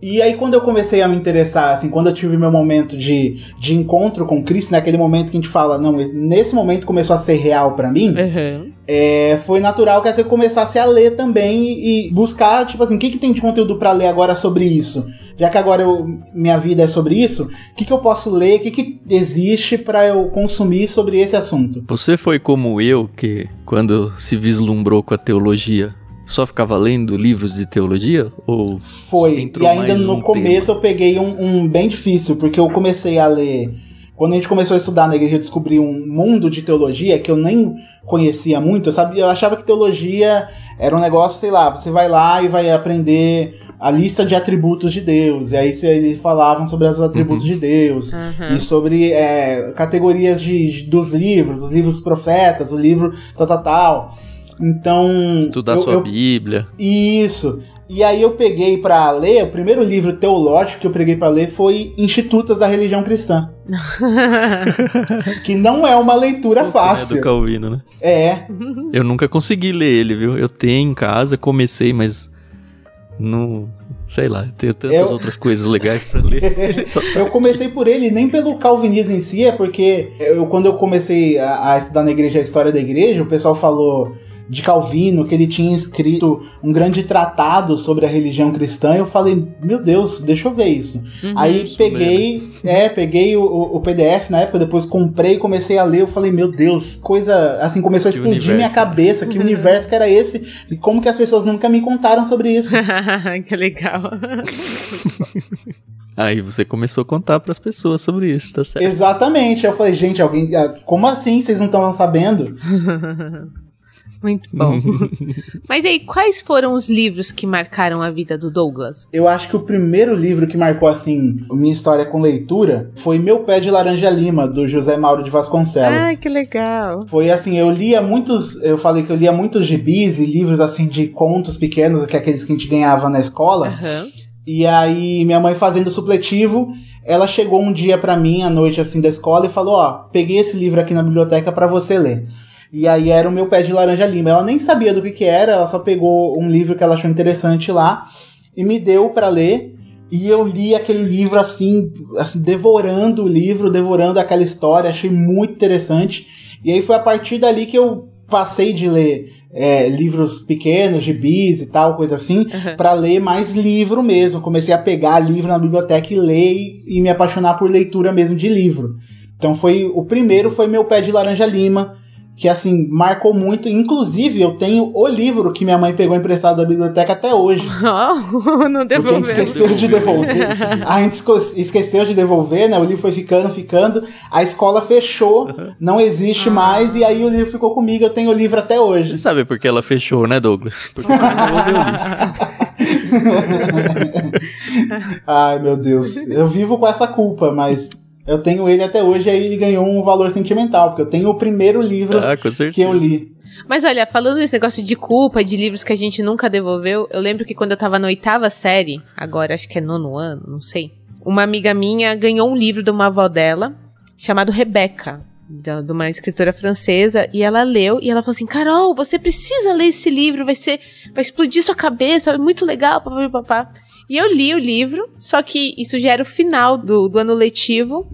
E aí quando eu comecei a me interessar, assim, quando eu tive meu momento de, de encontro com Cristo, naquele momento que a gente fala, não, nesse momento começou a ser real pra mim, Uhum. é, foi natural que eu começasse a ler também e buscar, tipo assim, o que, que tem de conteúdo pra ler agora sobre isso? Já que agora eu- minha vida é sobre isso, o que, que eu posso ler, o que, que existe pra eu consumir sobre esse assunto? Você foi como eu, que quando se vislumbrou com a teologia, só ficava lendo livros de teologia? Ou Foi. E ainda mais no um começo eu peguei um, um bem difícil, porque eu comecei a ler. Quando a gente começou a estudar na igreja, eu descobri um mundo de teologia que eu nem conhecia muito. Eu, sabia, eu achava que teologia era um negócio, sei lá, você vai lá e vai aprender a lista de atributos de Deus. E aí eles falavam sobre os atributos de Deus. Uhum. E sobre é, categorias de, de- dos livros, os livros profetas, o livro tal, tal, tal. Então. estudar eu- sua eu, Bíblia? isso. E aí eu peguei pra ler, o primeiro livro teológico que eu peguei pra ler foi Institutos da Religião Cristã, que não é uma leitura É do fácil. Calvino, né? É, Eu nunca consegui ler ele, viu? Eu tenho em casa, comecei, mas não. Sei lá, tenho tantas Eu- outras coisas legais pra ler. Eu comecei por ele nem pelo calvinismo em si, é porque eu, quando eu comecei a, a estudar na igreja a história da igreja, o pessoal falou de Calvino, que ele tinha escrito um grande tratado sobre a religião cristã, e eu falei, meu Deus, deixa eu ver isso. Uhum. Aí peguei, é, peguei o, o- PDF na época, depois comprei, comecei a ler, eu falei, meu Deus, coisa, assim, começou a explodir universo, minha cabeça, que universo que era esse, e como que as pessoas nunca me contaram sobre isso. que legal. Aí você começou a contar pras pessoas sobre isso, tá certo? Exatamente, eu falei, gente, alguém, ah, como assim, vocês não estão sabendo? Muito bom. Mas aí, quais foram os livros que marcaram a vida do Douglas? Eu acho que o primeiro livro que marcou, assim, minha história com leitura foi Meu Pé de Laranja Lima, do José Mauro de Vasconcelos. Ah, que legal. Foi assim, eu lia muitos. Eu falei que eu lia muitos gibis e livros assim de contos pequenos, que é aqueles que a gente ganhava na escola. Aham. E aí, minha mãe fazendo supletivo, ela chegou um dia pra mim, à noite assim da escola, e falou: Ó, peguei esse livro aqui na biblioteca pra você ler. E aí era o meu pé de laranja lima. Ela nem sabia do que que era, ela só pegou um livro que ela achou interessante lá e me deu pra ler. E eu li aquele livro assim, assim, devorando o livro, devorando aquela história, achei muito interessante. E aí foi a partir dali que eu passei de ler é, livros pequenos, gibis e tal, coisa assim, Aham. Pra ler mais livro mesmo. Comecei a pegar livro na biblioteca e ler e, e me apaixonar por leitura mesmo de livro. Então foi o primeiro foi meu pé de laranja lima, que assim marcou muito. Inclusive eu tenho o livro que minha mãe pegou emprestado da biblioteca até hoje. Oh, não Porque a gente devolveu. esqueceu de devolver. A gente esqueceu de devolver, né? O livro foi ficando, ficando. A escola fechou, não existe mais, e aí o livro ficou comigo. Eu tenho o livro até hoje. Você sabe por que ela fechou, né, Douglas? Porque você não devolveu o livro. Ai, meu Deus. Eu vivo com essa culpa, mas eu tenho ele até hoje e aí ele ganhou um valor sentimental, porque eu tenho o primeiro livro Ah, que eu li. Mas olha, falando desse negócio de culpa, de livros que a gente nunca devolveu, eu lembro que quando eu tava na oitava série, agora acho que é nono ano, não sei, uma amiga minha ganhou um livro de uma avó dela, chamado Rebeca, de uma escritora francesa, e ela leu, e ela falou assim, Carol, você precisa ler esse livro, vai ser, vai explodir sua cabeça, é muito legal, papapá, papá. E eu li o livro, só que isso já era o final do, do ano letivo,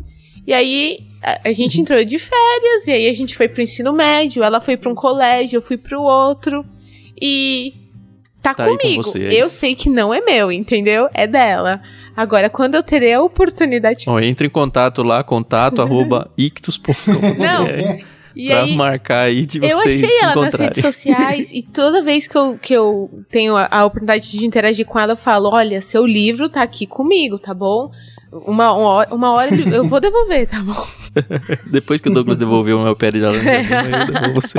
e aí a, a gente entrou de férias, e aí a gente foi pro ensino médio, ela foi pra um colégio, eu fui pro outro. E tá, Tá aí com comigo. você, é eu sei que não é meu, entendeu? É dela. Agora, quando eu terei a oportunidade. Ó, entre em contato lá, contato arroba ictus.com. Não, É, E pra aí, marcar aí de eu vocês achei se ela nas redes sociais e toda vez que eu, que eu tenho a, a oportunidade de interagir com ela, eu falo: olha, seu livro tá aqui comigo, tá bom? Uma, uma hora, uma hora eu vou devolver, tá bom? Depois que o Douglas devolveu o meu pé de laranja, eu devolvo você.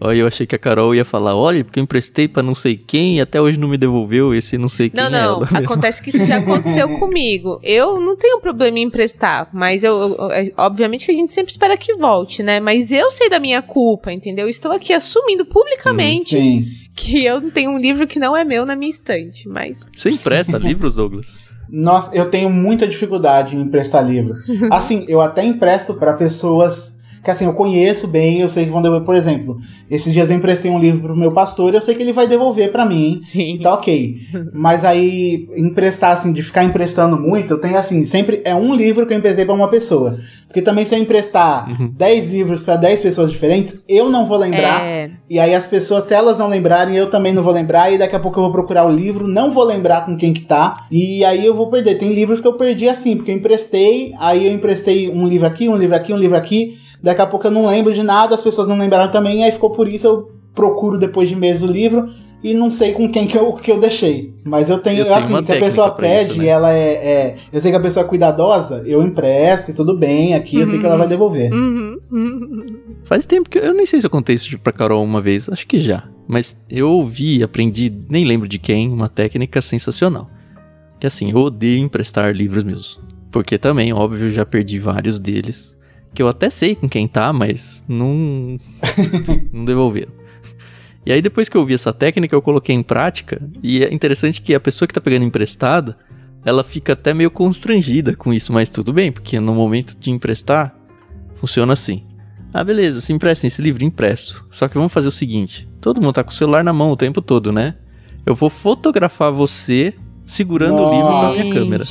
Olha, eu achei que a Carol ia falar, olha, porque eu emprestei pra não sei quem e até hoje não me devolveu esse não sei quem Não, é não. mesmo. Acontece que isso já aconteceu comigo. Eu não tenho problema em emprestar, mas eu, eu- é- obviamente que a gente sempre espera que volte, né? Mas eu sei da minha culpa, entendeu? Eu Estou aqui assumindo publicamente Sim. que eu tenho um livro que não é meu na minha estante, mas Você empresta livros, Douglas? Nossa, eu tenho muita dificuldade em emprestar livro. Assim, eu até empresto pra pessoas que assim, eu conheço bem, eu sei que vão devolver. Por exemplo, esses dias eu emprestei um livro pro meu pastor e eu sei que ele vai devolver pra mim. sim. E tá ok. Mas aí, emprestar, assim, de ficar emprestando muito, eu tenho assim, sempre é um livro que eu emprestei pra uma pessoa. Porque também se eu emprestar Uhum. 10 livros pra 10 pessoas diferentes, eu não vou lembrar. É, E aí as pessoas, se elas não lembrarem, eu também não vou lembrar. E daqui a pouco eu vou procurar o livro, não vou lembrar com quem que tá. E aí eu vou perder. Tem livros que eu perdi assim, porque eu emprestei, aí eu emprestei um livro aqui, um livro aqui, um livro aqui. Daqui a pouco eu não lembro de nada, as pessoas não lembraram também. E aí ficou por isso, eu procuro depois de meses o livro. E não sei com quem que eu, que eu deixei. Mas eu tenho, Eu tenho assim, se a pessoa pede isso, né? e ela é, é- Eu sei que a pessoa é cuidadosa, eu empresto e tudo bem aqui, eu sei que ela vai devolver. Uhum, uhum. Faz tempo que eu, eu nem sei se eu contei isso pra Carol uma vez, acho que já. Mas eu ouvi, aprendi, nem lembro de quem, uma técnica sensacional. Que assim, eu odeio emprestar livros meus. Porque também, óbvio, já perdi vários deles. Que eu até sei com quem tá, mas não. não devolveram. E aí, depois que eu vi essa técnica, eu coloquei em prática. E é interessante que a pessoa que tá pegando emprestado, ela fica até meio constrangida com isso, mas tudo bem, porque no momento de emprestar, funciona assim. Ah, beleza, se emprestem esse livro, empresto. Só que vamos fazer o seguinte: todo mundo tá com o celular na mão o tempo todo, né? Eu vou fotografar você segurando o livro com a minha câmera.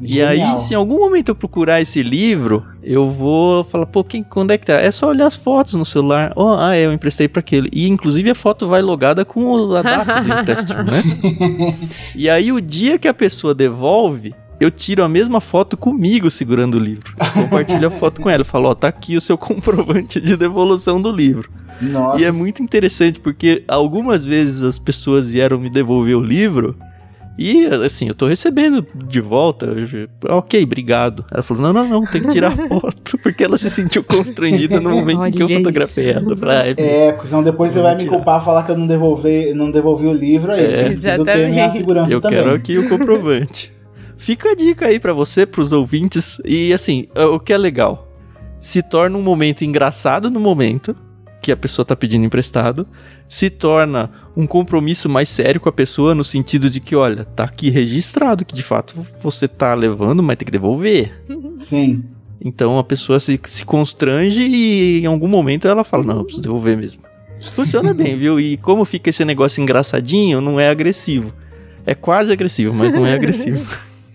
E aí, se em algum momento eu procurar esse livro, eu vou falar, pô, quem, quando é que tá? É só olhar as fotos no celular. Oh, ah, é, eu emprestei pra aquele. E inclusive a foto vai logada com o- a data do empréstimo, né? E aí, o dia que a pessoa devolve, eu tiro a mesma foto comigo segurando o livro. Compartilho a foto com ela. Eu falo, ó, tá aqui o seu comprovante de devolução do livro. Nossa. E é muito interessante porque algumas vezes as pessoas vieram me devolver o livro e assim, eu tô recebendo de volta. eu- Ok, obrigado. Ela falou: não, não, não, tem que tirar a foto, porque ela se sentiu constrangida no momento em que eu Olha fotografei isso. ela. Falei, "Ah, é É, porque senão depois você vai me tirar. culpar falar que eu não devolvi, não devolvi o livro aí. É. preciso ter minha Exatamente. segurança eu também. quero aqui o comprovante. Fica a dica aí pra você, pros ouvintes. E assim, o que é legal, se torna um momento engraçado no momento que a pessoa tá pedindo emprestado, se torna um compromisso mais sério com a pessoa no sentido de que, olha, tá aqui registrado que de fato você tá levando, mas tem que devolver. Sim. Então a pessoa se, se constrange e em algum momento ela fala, não, eu preciso devolver mesmo. Funciona bem, viu? E como fica esse negócio engraçadinho, não é agressivo. É quase agressivo, mas não é agressivo.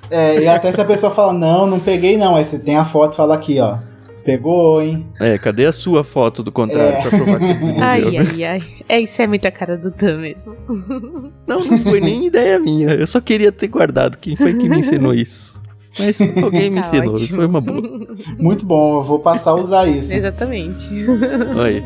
É, e até se a pessoa fala, não, não peguei não. Aí você tem a foto e fala aqui, ó. Pegou, hein? É, cadê a sua foto do contrário É. pra provar que você? Ai, né? ai, ai. É, isso é muita cara do Dan mesmo. Não, não foi nem ideia minha. Eu só queria ter guardado. Quem foi que me ensinou isso? Mas alguém me Tá ensinou, ótimo. foi uma boa. Muito bom, eu vou passar a usar isso. Exatamente. Olha.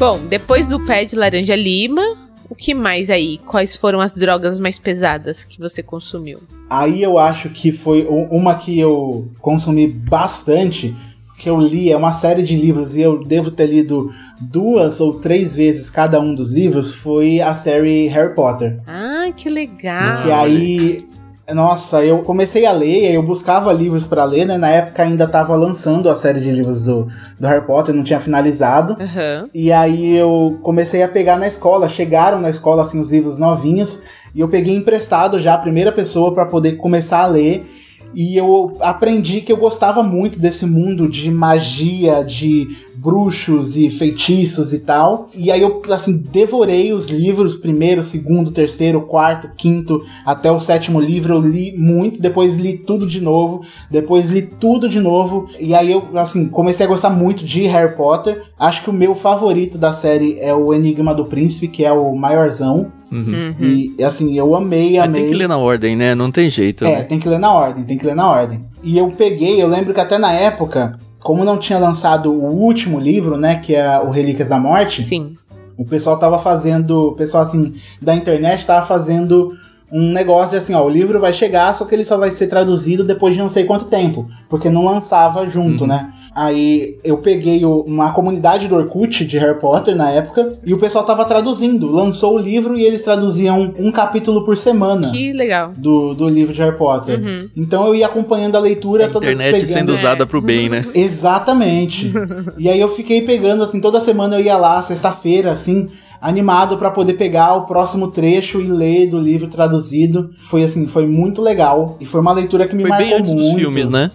Bom, depois do pé de laranja lima, o que mais aí? Quais foram as drogas mais pesadas que você consumiu? Aí eu acho que foi uma que eu consumi bastante, que eu li, é uma série de livros e eu devo ter lido duas ou três vezes cada um dos livros, foi a série Harry Potter. Ah, que legal. que aí, nossa, eu comecei a ler, eu buscava livros pra ler, né? Na época ainda tava lançando a série de livros do, do Harry Potter, não tinha finalizado. Aham. E aí eu comecei a pegar na escola, chegaram na escola assim os livros novinhos, e eu peguei emprestado já a primeira pessoa para poder começar a ler. E eu aprendi que eu gostava muito desse mundo de magia, de bruxos e feitiços e tal. E aí eu, assim, devorei os livros, primeiro, segundo, terceiro, quarto, quinto, até o sétimo livro. Eu li muito, depois li tudo de novo, depois li tudo de novo. E aí eu, assim, comecei a gostar muito de Harry Potter. Acho que o meu favorito da série é o Enigma do Príncipe, que é o maiorzão. Uhum. Uhum. E, assim, eu amei, Mas amei. tem que ler na ordem, né? Não tem jeito. É, né? tem que ler na ordem, tem que ler na ordem. E eu peguei, eu lembro que até na época como não tinha lançado o último livro, né, que é o Relíquias da Morte, Sim. o pessoal tava fazendo, o pessoal assim da internet tava fazendo um negócio de assim, ó, o livro vai chegar, só que ele só vai ser traduzido depois de não sei quanto tempo, porque não lançava junto, Uhum. né? Aí eu peguei o- uma comunidade do Orkut de Harry Potter na época e o pessoal tava traduzindo. Lançou o livro e eles traduziam um capítulo por semana Que legal. do, do livro de Harry Potter. Uhum. Então eu ia acompanhando a leitura A toda internet pegando... sendo É. usada pro bem, né? Exatamente. e aí eu fiquei pegando, assim, toda semana eu ia lá, sexta-feira, assim, animado pra poder pegar o próximo trecho e ler do livro traduzido. Foi assim, foi muito legal. E foi uma leitura que me Foi marcou bem antes muito. dos filmes, né?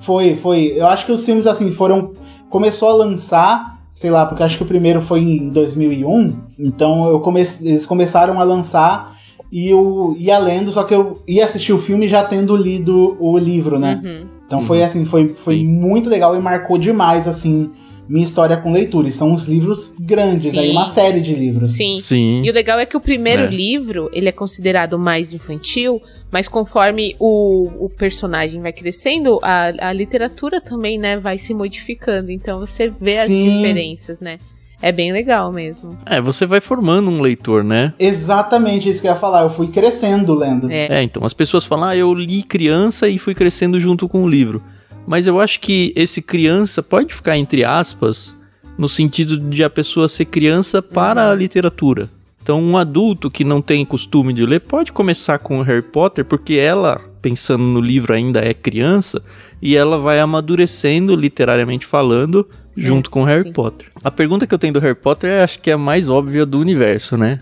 Foi, foi. Eu acho que os filmes, assim, foram. Começou a lançar, sei lá, porque acho que o primeiro foi em 2001. Então eu comecei, eles começaram a lançar e eu ia lendo, só que eu ia assistir o filme já tendo lido o livro, né? Uhum. Então foi assim, foi, foi Sim. muito legal e marcou demais, assim, minha história com leitura. E são uns livros grandes, Sim. aí uma série de livros. Sim. Sim. E o legal é que o primeiro É. livro, ele é considerado mais infantil, mas conforme o, o personagem vai crescendo, a, a literatura também, né, vai se modificando. Então você vê as Sim. diferenças, né? É bem legal mesmo. É, você vai formando um leitor, né? Exatamente isso que eu ia falar. Eu fui crescendo lendo. É. É, então as pessoas falam, ah, eu li criança e fui crescendo junto com o livro. Mas eu acho que esse criança pode ficar entre aspas, no sentido de a pessoa ser criança para a literatura. Então, um adulto que não tem costume de ler pode começar com o Harry Potter, porque ela, pensando no livro, ainda é criança e ela vai amadurecendo, literariamente falando, junto com o Harry sim. Potter. A pergunta que eu tenho do Harry Potter acho que é a mais óbvia do universo, né?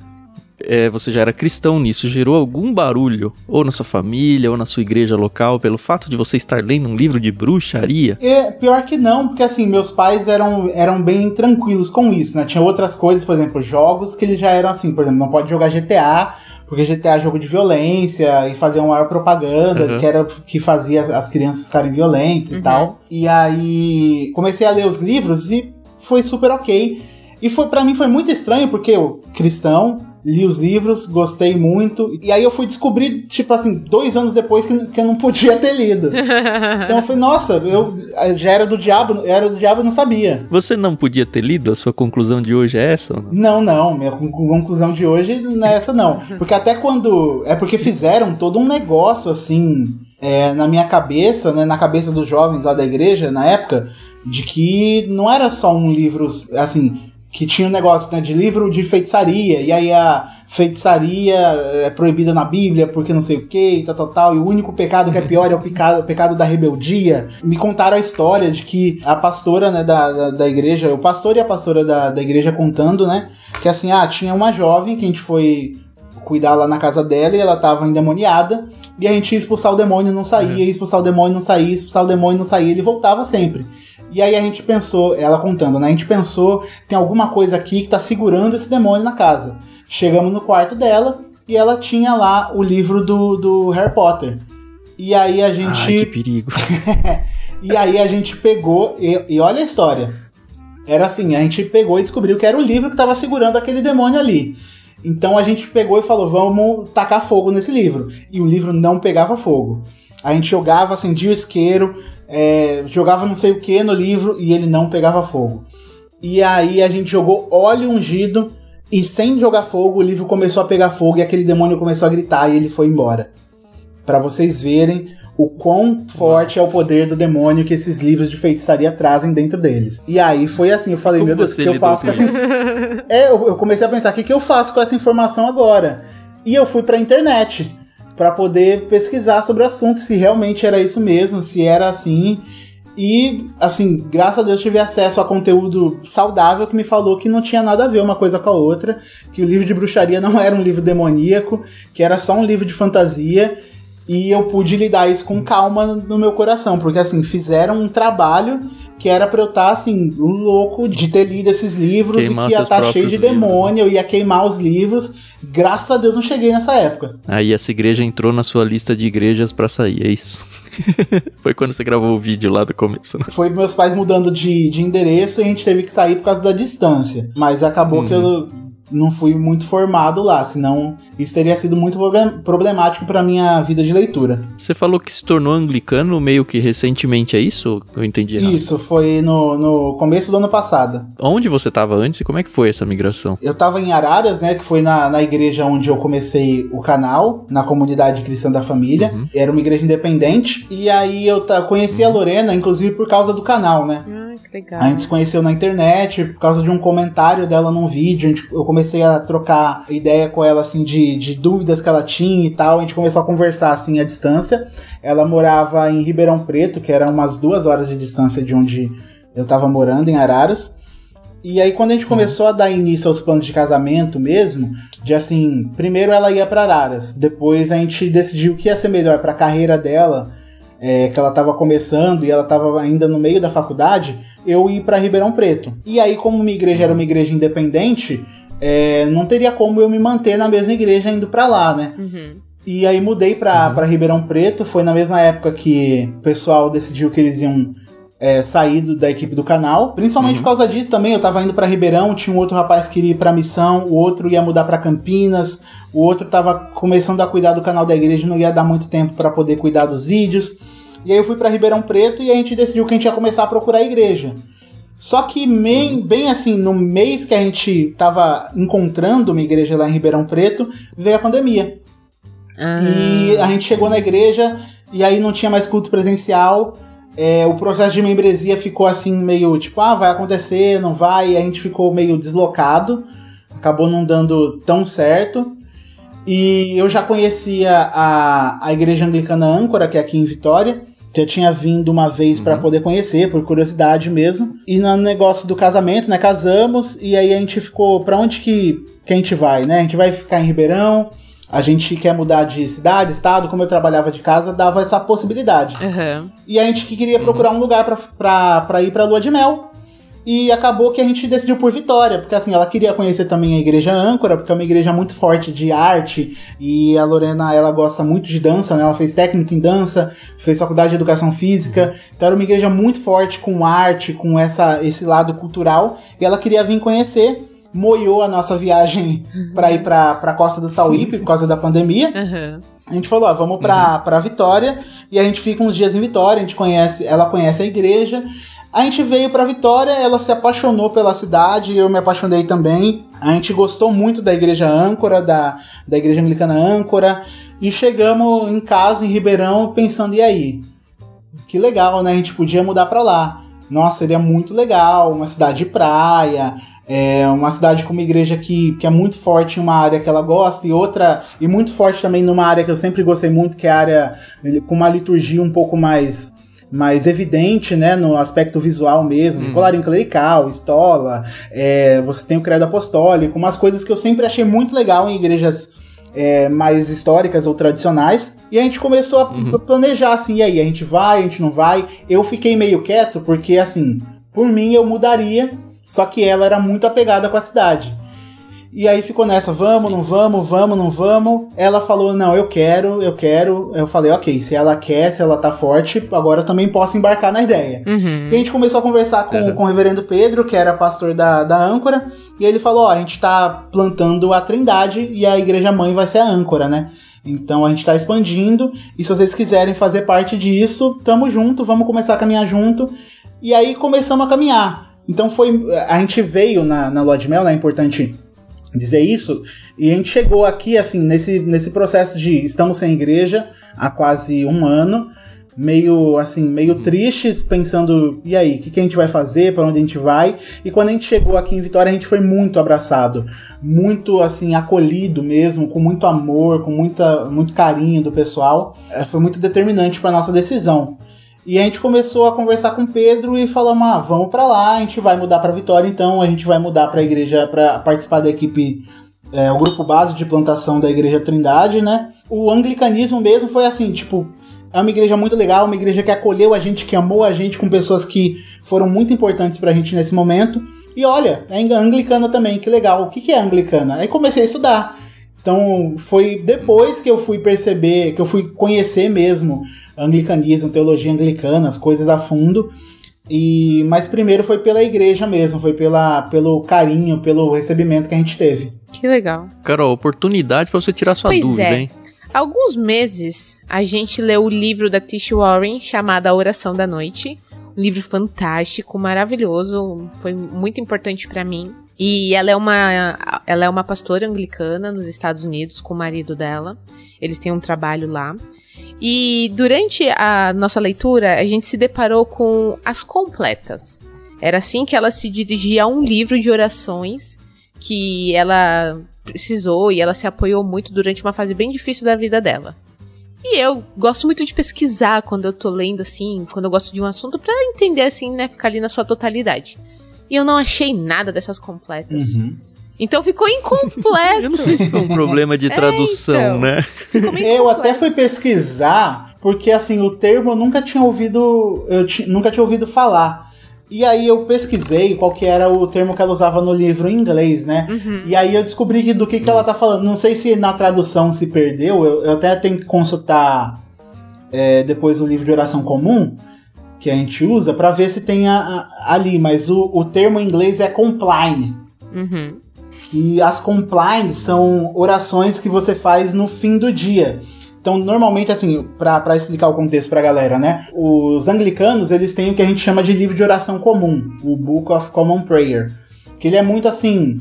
É, você já era cristão nisso, gerou algum barulho, ou na sua família, ou na sua igreja local, pelo fato de você estar lendo um livro de bruxaria? É, pior que não, porque assim, meus pais eram, eram bem tranquilos com isso, né? Tinha outras coisas, por exemplo, jogos que eles já eram assim, por exemplo, não pode jogar GTA, porque GTA é jogo de violência, e fazia uma maior propaganda, Uhum. que era que fazia as crianças ficarem violentas e Uhum. tal. E aí comecei a ler os livros e foi super ok. E foi para mim foi muito estranho, porque eu, cristão, li os livros, gostei muito. E aí eu fui descobrir, tipo assim, dois anos depois que, que eu não podia ter lido. Então eu falei, nossa, eu já era do diabo, eu era do diabo e não sabia. Você não podia ter lido? A sua conclusão de hoje é essa? Ou não? Não, não, minha con- conclusão de hoje não é essa não. Porque até quando. É porque fizeram todo um negócio assim. é, na minha cabeça, né, na cabeça dos jovens lá da igreja, na época, de que não era só um livro, assim, que tinha um negócio né, de livro de feitiçaria, e aí a feitiçaria é proibida na Bíblia porque não sei o que, tal, tal, tal, e o único pecado que é pior é o pecado, o pecado da rebeldia. Me contaram a história de que a pastora né, da, da, da igreja, o pastor e a pastora da, da igreja contando, né, que assim, ah, tinha uma jovem que a gente foi cuidar lá na casa dela e ela tava endemoniada, e a gente ia expulsar o demônio, não saía, ia expulsar o demônio, não saía, expulsar o demônio, não saía, ele voltava sempre. E aí a gente pensou, ela contando, né? A gente pensou, tem alguma coisa aqui que tá segurando esse demônio na casa. Chegamos no quarto dela e ela tinha lá o livro do, do Harry Potter. E aí a gente. Ai, que perigo. E aí a gente pegou, e, e olha a história. Era assim, a gente pegou e descobriu que era o livro que estava segurando aquele demônio ali. Então a gente pegou e falou, vamos tacar fogo nesse livro. E o livro não pegava fogo. A gente jogava, acendia o isqueiro, é, jogava não sei o que no livro e ele não pegava fogo. E aí a gente jogou óleo ungido e sem jogar fogo o livro começou a pegar fogo e aquele demônio começou a gritar e ele foi embora. Pra vocês verem o quão forte é o poder do demônio que esses livros de feitiçaria trazem dentro deles. E aí foi assim, eu falei, Como meu Deus, o que eu faço com essa... É, eu, eu comecei a pensar, o que, que eu faço com essa informação agora? E eu fui pra internet para poder pesquisar sobre o assunto, se realmente era isso mesmo, se era assim. E, assim, graças a Deus tive acesso a conteúdo saudável que me falou que não tinha nada a ver uma coisa com a outra, que o livro de bruxaria não era um livro demoníaco, que era só um livro de fantasia. E eu pude lidar isso com calma no meu coração, porque assim, fizeram um trabalho que era pra eu estar assim, louco de ter lido esses livros Queimar e que ia estar cheio próprios de livros, né? demônio, eu ia queimar os livros. Graças a Deus não cheguei nessa época. Aí essa igreja entrou na sua lista de igrejas pra sair, é isso. Foi quando você gravou o vídeo lá do começo, né? Foi meus pais mudando de, de endereço e a gente teve que sair por causa da distância. Mas acabou que eu não fui muito formado lá, senão isso teria sido muito problemático para minha vida de leitura. Você falou que se tornou anglicano meio que recentemente, é isso? Eu entendi errado. Isso, foi no, no começo do ano passado. Onde você estava antes e como é que foi essa migração? Eu estava em Araras, né, que foi na, na igreja onde eu comecei o canal, na comunidade cristã da família. Uhum. Era uma igreja independente. E aí eu conheci uhum. a Lorena, inclusive por causa do canal, né? Ah, que legal. A gente se conheceu na internet por causa de um comentário dela num vídeo. Eu comecei a trocar ideia com ela, assim, de, de dúvidas que ela tinha e tal. A gente começou a conversar, assim, à distância. Ela morava em Ribeirão Preto, que era umas duas horas de distância de onde eu tava morando, em Araras. E aí, quando a gente uhum. começou a dar início aos planos de casamento mesmo, de assim, primeiro ela ia para Araras, depois a gente decidiu que ia ser melhor para a carreira dela, é, que ela estava começando e ela estava ainda no meio da faculdade, eu ir para Ribeirão Preto. E aí, como minha igreja era uma igreja independente, é, não teria como eu me manter na mesma igreja indo para lá, né? Uhum. E aí mudei para uhum. Ribeirão Preto, foi na mesma época que o pessoal decidiu que eles iam é, saído da equipe do canal. Principalmente uhum. por causa disso também. Eu tava indo para Ribeirão, tinha um outro rapaz que queria ir pra missão, o outro ia mudar para Campinas, o outro tava começando a cuidar do canal da igreja, não ia dar muito tempo para poder cuidar dos vídeos. E aí eu fui para Ribeirão Preto e a gente decidiu que a gente ia começar a procurar a igreja. Só que bem, bem assim, no mês que a gente tava encontrando uma igreja lá em Ribeirão Preto, veio a pandemia. Uhum. E a gente chegou na igreja e aí não tinha mais culto presencial. É, o processo de membresia ficou assim, meio tipo, ah, vai acontecer, não vai, e a gente ficou meio deslocado, acabou não dando tão certo. E eu já conhecia a, a igreja anglicana âncora, que é aqui em Vitória, que eu tinha vindo uma vez uhum. para poder conhecer, por curiosidade mesmo. E no negócio do casamento, né, casamos, e aí a gente ficou, para onde que, que a gente vai, né? A gente vai ficar em Ribeirão, a gente quer mudar de cidade, estado, como eu trabalhava de casa, dava essa possibilidade. Uhum. E a gente queria procurar um lugar para ir pra lua de mel. E acabou que a gente decidiu por Vitória, porque assim, ela queria conhecer também a igreja âncora, porque é uma igreja muito forte de arte, e a Lorena, ela gosta muito de dança, né? Ela fez técnico em dança, fez faculdade de educação física, então era uma igreja muito forte com arte, com essa, esse lado cultural, e ela queria vir conhecer moiou a nossa viagem uhum. para ir pra, pra Costa do Sauípe por causa da pandemia. Uhum. A gente falou, ó, vamos pra, uhum. pra Vitória e a gente fica uns dias em Vitória, a gente conhece, ela conhece a igreja. A gente veio para Vitória, ela se apaixonou pela cidade, eu me apaixonei também. A gente gostou muito da igreja âncora, da, da igreja anglicana âncora, e chegamos em casa, em Ribeirão, pensando, e aí? Que legal, né? A gente podia mudar para lá. Nossa, seria muito legal, uma cidade de praia, é uma cidade com uma igreja que, que é muito forte em uma área que ela gosta e outra, e muito forte também numa área que eu sempre gostei muito, que é a área com uma liturgia um pouco mais mais evidente, né, no aspecto visual mesmo, uhum. colarinho clerical, estola, é, você tem o credo apostólico, umas coisas que eu sempre achei muito legal em igrejas é, mais históricas ou tradicionais. E a gente começou a uhum. planejar assim, e aí, a gente vai, a gente não vai. Eu fiquei meio quieto, porque assim, por mim eu mudaria só que ela era muito apegada com a cidade. E aí ficou nessa, vamos, não vamos, vamos, não vamos. Ela falou, não, eu quero, eu quero. Eu falei, ok, se ela quer, se ela tá forte, agora também posso embarcar na ideia. Uhum. E a gente começou a conversar com, uhum. com o reverendo Pedro, que era pastor da, da âncora, e ele falou, ó, a gente tá plantando a trindade e a igreja mãe vai ser a âncora, né? Então a gente está expandindo e se vocês quiserem fazer parte disso, tamo junto, vamos começar a caminhar junto. E aí começamos a caminhar. Então foi. A gente veio na, na Lodge Mel, né? É importante dizer isso. E a gente chegou aqui, assim, nesse, nesse processo de estamos sem igreja há quase um ano. Meio assim, meio uhum. tristes, pensando, e aí, o que, que, a gente vai fazer, para onde a gente vai? E quando a gente chegou aqui em Vitória, a gente foi muito abraçado, muito assim, acolhido mesmo, com muito amor, com muita, muito carinho do pessoal. É, foi muito determinante para nossa decisão. E a gente começou a conversar com Pedro e falamos: ah, vamos para lá, a gente vai mudar para Vitória, então a gente vai mudar para a igreja para participar da equipe, é, o grupo base de plantação da Igreja Trindade, né? O anglicanismo mesmo foi assim, tipo, é uma igreja muito legal, uma igreja que acolheu a gente, que amou a gente, com pessoas que foram muito importantes pra gente nesse momento. E olha, é anglicana também, que legal. O que, que é anglicana? Aí comecei a estudar. Então foi depois que eu fui perceber, que eu fui conhecer mesmo anglicanismo, teologia anglicana, as coisas a fundo. E mas primeiro foi pela igreja mesmo, foi pela, pelo carinho, pelo recebimento que a gente teve. Que legal. Carol, oportunidade para você tirar sua Pois dúvida, é. hein? Há alguns meses, a gente leu o livro da Tish Warren chamado A Oração da Noite. Um livro fantástico, maravilhoso, foi muito importante pra mim. E ela é uma ela é uma pastora anglicana nos Estados Unidos com o marido dela. Eles têm um trabalho lá. E durante a nossa leitura, a gente se deparou com as completas. Era assim que ela se dirigia a um livro de orações que ela precisou e ela se apoiou muito durante uma fase bem difícil da vida dela. E eu gosto muito de pesquisar quando eu tô lendo assim, quando eu gosto de um assunto pra entender assim, né, ficar ali na sua totalidade. E eu não achei nada dessas completas. Uhum. Então ficou incompleto. Eu não sei se foi um problema de É, tradução, então. né? Eu até fui pesquisar, porque assim, o termo eu nunca tinha ouvido. Eu nunca tinha ouvido falar. E aí eu pesquisei qual que era o termo que ela usava no livro em inglês, né? Uhum. E aí eu descobri que do que, que ela tá falando. Não sei se na tradução se perdeu, eu, eu até tenho que consultar é, depois o livro de oração comum que a gente usa pra ver se tem a- a- ali, mas o, o termo em inglês é compline. Uhum. que as complines são orações que você faz no fim do dia. Então, normalmente, assim, pra explicar o contexto pra galera, né? Os anglicanos, eles têm o que a gente chama de livro de oração comum, o Book of Common Prayer. Que ele é muito assim.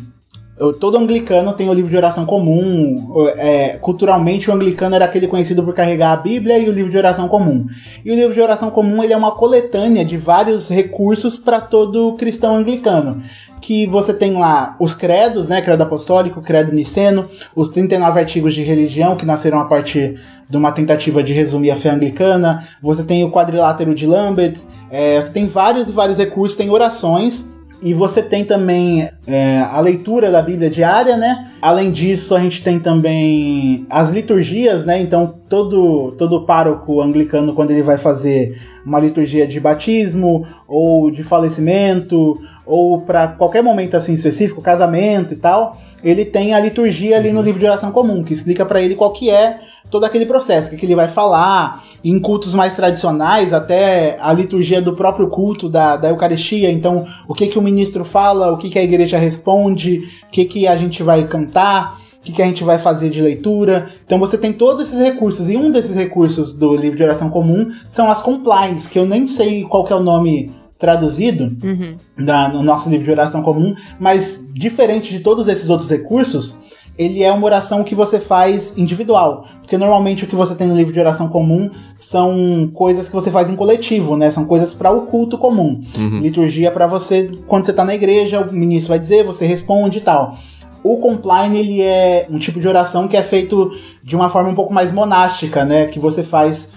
Todo anglicano tem o livro de oração comum. é, culturalmente, o anglicano era aquele conhecido por carregar a Bíblia e o livro de oração comum. E o livro de oração comum ele é uma coletânea de vários recursos para todo cristão anglicano que você tem lá os credos, né, credo apostólico, credo niceno, os 39 artigos de religião que nasceram a partir de uma tentativa de resumir a fé anglicana, você tem o quadrilátero de Lambert, é, você tem vários e vários recursos, tem orações, e você tem também é, a leitura da Bíblia diária, né? Além disso, a gente tem também as liturgias, né? Então, todo, todo pároco anglicano, quando ele vai fazer uma liturgia de batismo, ou de falecimento, ou para qualquer momento assim específico, casamento e tal, ele tem a liturgia ali no livro de oração comum, que explica para ele qual que é todo aquele processo, o que, ele vai falar. Em cultos mais tradicionais, até a liturgia do próprio culto da, da Eucaristia, então o que, que o ministro fala, o que, que a igreja responde, o que, que a gente vai cantar, o que, que a gente vai fazer de leitura. Então você tem todos esses recursos, e um desses recursos do livro de oração comum são as complines, que eu nem sei qual que é o nome traduzido, Uhum. da- no nosso livro de oração comum, mas diferente de todos esses outros recursos, ele é uma oração que você faz individual. Porque normalmente o que você tem no livro de oração comum são coisas que você faz em coletivo, né? São coisas para o culto comum. Uhum. Liturgia para você, quando você tá na igreja, o ministro vai dizer, você responde e tal. O compline, ele é um tipo de oração que é feito de uma forma um pouco mais monástica, né? Que você faz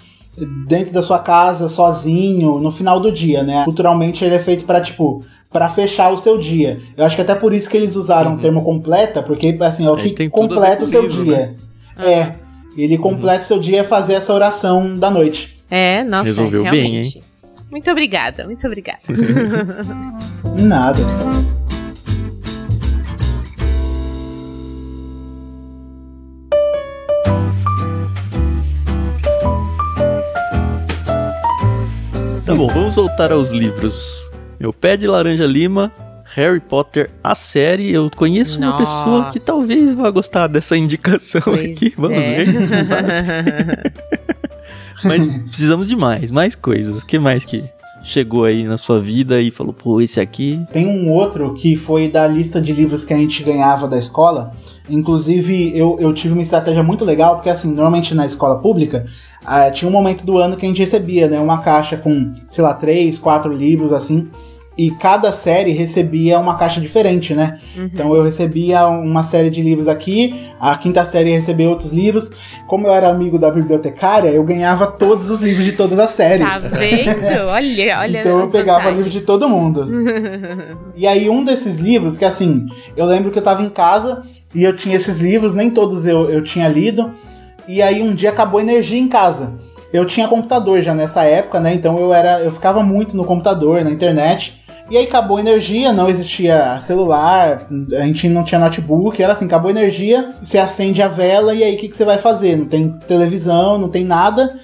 dentro da sua casa, sozinho, no final do dia, né? Culturalmente ele é feito para tipo para fechar o seu dia. Eu acho que até por isso que eles usaram o termo completa, porque assim, é o É, que completa com o seu livro, dia. né? É. Ele completa o seu dia é fazer essa oração da noite. É, nossa, Resolveu bem, realmente. Muito obrigada, muito obrigada. Nada. Tá bom, vamos voltar aos livros. Meu pé de laranja lima, Harry Potter, a série. Eu conheço uma pessoa que Nossa. talvez vá gostar dessa indicação Pois aqui. Vamos é. ver. sabe? Mas precisamos de mais, mais coisas. O que mais que chegou aí na sua vida e falou, pô, esse aqui. Tem um outro que foi da lista de livros que a gente ganhava da escola. Inclusive, eu, eu tive uma estratégia muito legal, porque assim, normalmente na escola pública, ah, tinha um momento do ano que a gente recebia, né? Uma caixa com, sei lá, três, quatro livros, assim. E cada série recebia uma caixa diferente, né? Então eu recebia uma série de livros aqui, a quinta série recebia outros livros. Como eu era amigo da bibliotecária, eu ganhava todos os livros de todas as séries. Tá vendo? Olha, olha. Então eu pegava vantagens. livro de todo mundo. e aí um desses livros, que assim, eu lembro que eu tava em casa e eu tinha esses livros, nem todos eu, eu tinha lido. E aí um dia acabou a energia em casa. Eu tinha computador já nessa época, né? Então eu era, eu ficava muito no computador, na internet. E aí acabou a energia, não existia celular, a gente não tinha notebook, era assim, acabou a energia, você acende a vela e aí o que, que você vai fazer? Não tem televisão, não tem nada.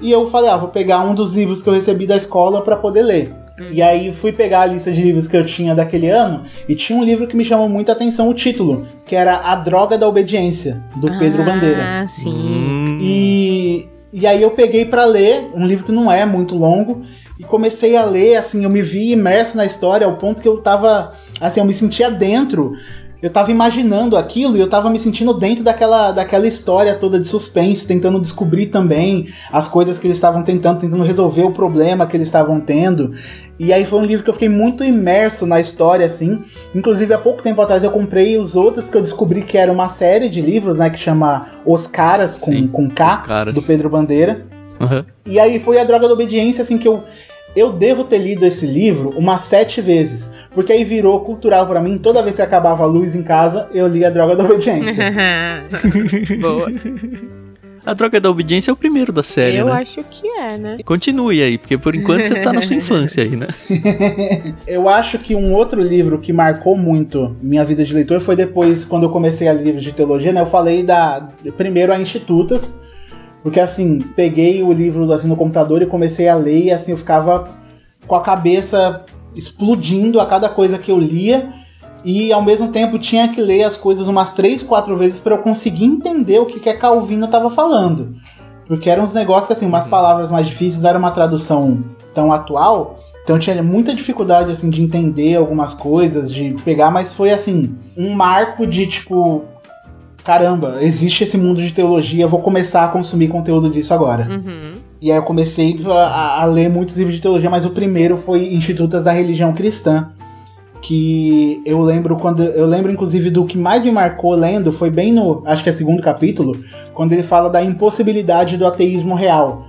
E eu falei, ah, vou pegar um dos livros que eu recebi da escola para poder ler. Hum. E aí fui pegar a lista de livros que eu tinha daquele ano e tinha um livro que me chamou muita atenção, o título, que era A Droga da Obediência, do ah, Pedro Bandeira. Ah, sim. Hum. E, e aí eu peguei para ler, um livro que não é muito longo, e comecei a ler, assim, eu me vi imerso na história ao ponto que eu tava, assim, eu me sentia dentro eu tava imaginando aquilo e eu tava me sentindo dentro daquela, daquela história toda de suspense, tentando descobrir também as coisas que eles estavam tentando, tentando resolver o problema que eles estavam tendo. E aí foi um livro que eu fiquei muito imerso na história, assim. Inclusive, há pouco tempo atrás eu comprei os outros, porque eu descobri que era uma série de livros, né, que chama Os Caras, com, Sim, com K, do Pedro Bandeira. Uhum. E aí foi a Droga da Obediência, assim, que eu... Eu devo ter lido esse livro umas sete vezes porque aí virou cultural para mim. Toda vez que acabava a luz em casa, eu lia a Droga da Obediência. Boa. A Droga da Obediência é o primeiro da série, Eu né? acho que é, né? Continue aí, porque por enquanto você tá na sua infância aí, né? eu acho que um outro livro que marcou muito minha vida de leitor foi depois, quando eu comecei a ler livros de teologia, né? Eu falei da primeiro a Institutas, porque assim, peguei o livro assim no computador e comecei a ler e assim eu ficava com a cabeça explodindo a cada coisa que eu lia e ao mesmo tempo tinha que ler as coisas umas três, quatro vezes para eu conseguir entender o que, que a Calvino estava falando. Porque eram uns negócios que, assim, umas uhum. palavras mais difíceis, era uma tradução tão atual, então eu tinha muita dificuldade, assim, de entender algumas coisas, de pegar, mas foi, assim, um marco de, tipo, caramba, existe esse mundo de teologia, vou começar a consumir conteúdo disso agora. Uhum. E aí eu comecei a, a, ler muitos livros de teologia, mas o primeiro foi Institutas da Religião Cristã. Que eu lembro quando. Eu lembro, inclusive, do que mais me marcou lendo foi bem no. Acho que é segundo capítulo, quando ele fala da impossibilidade do ateísmo real.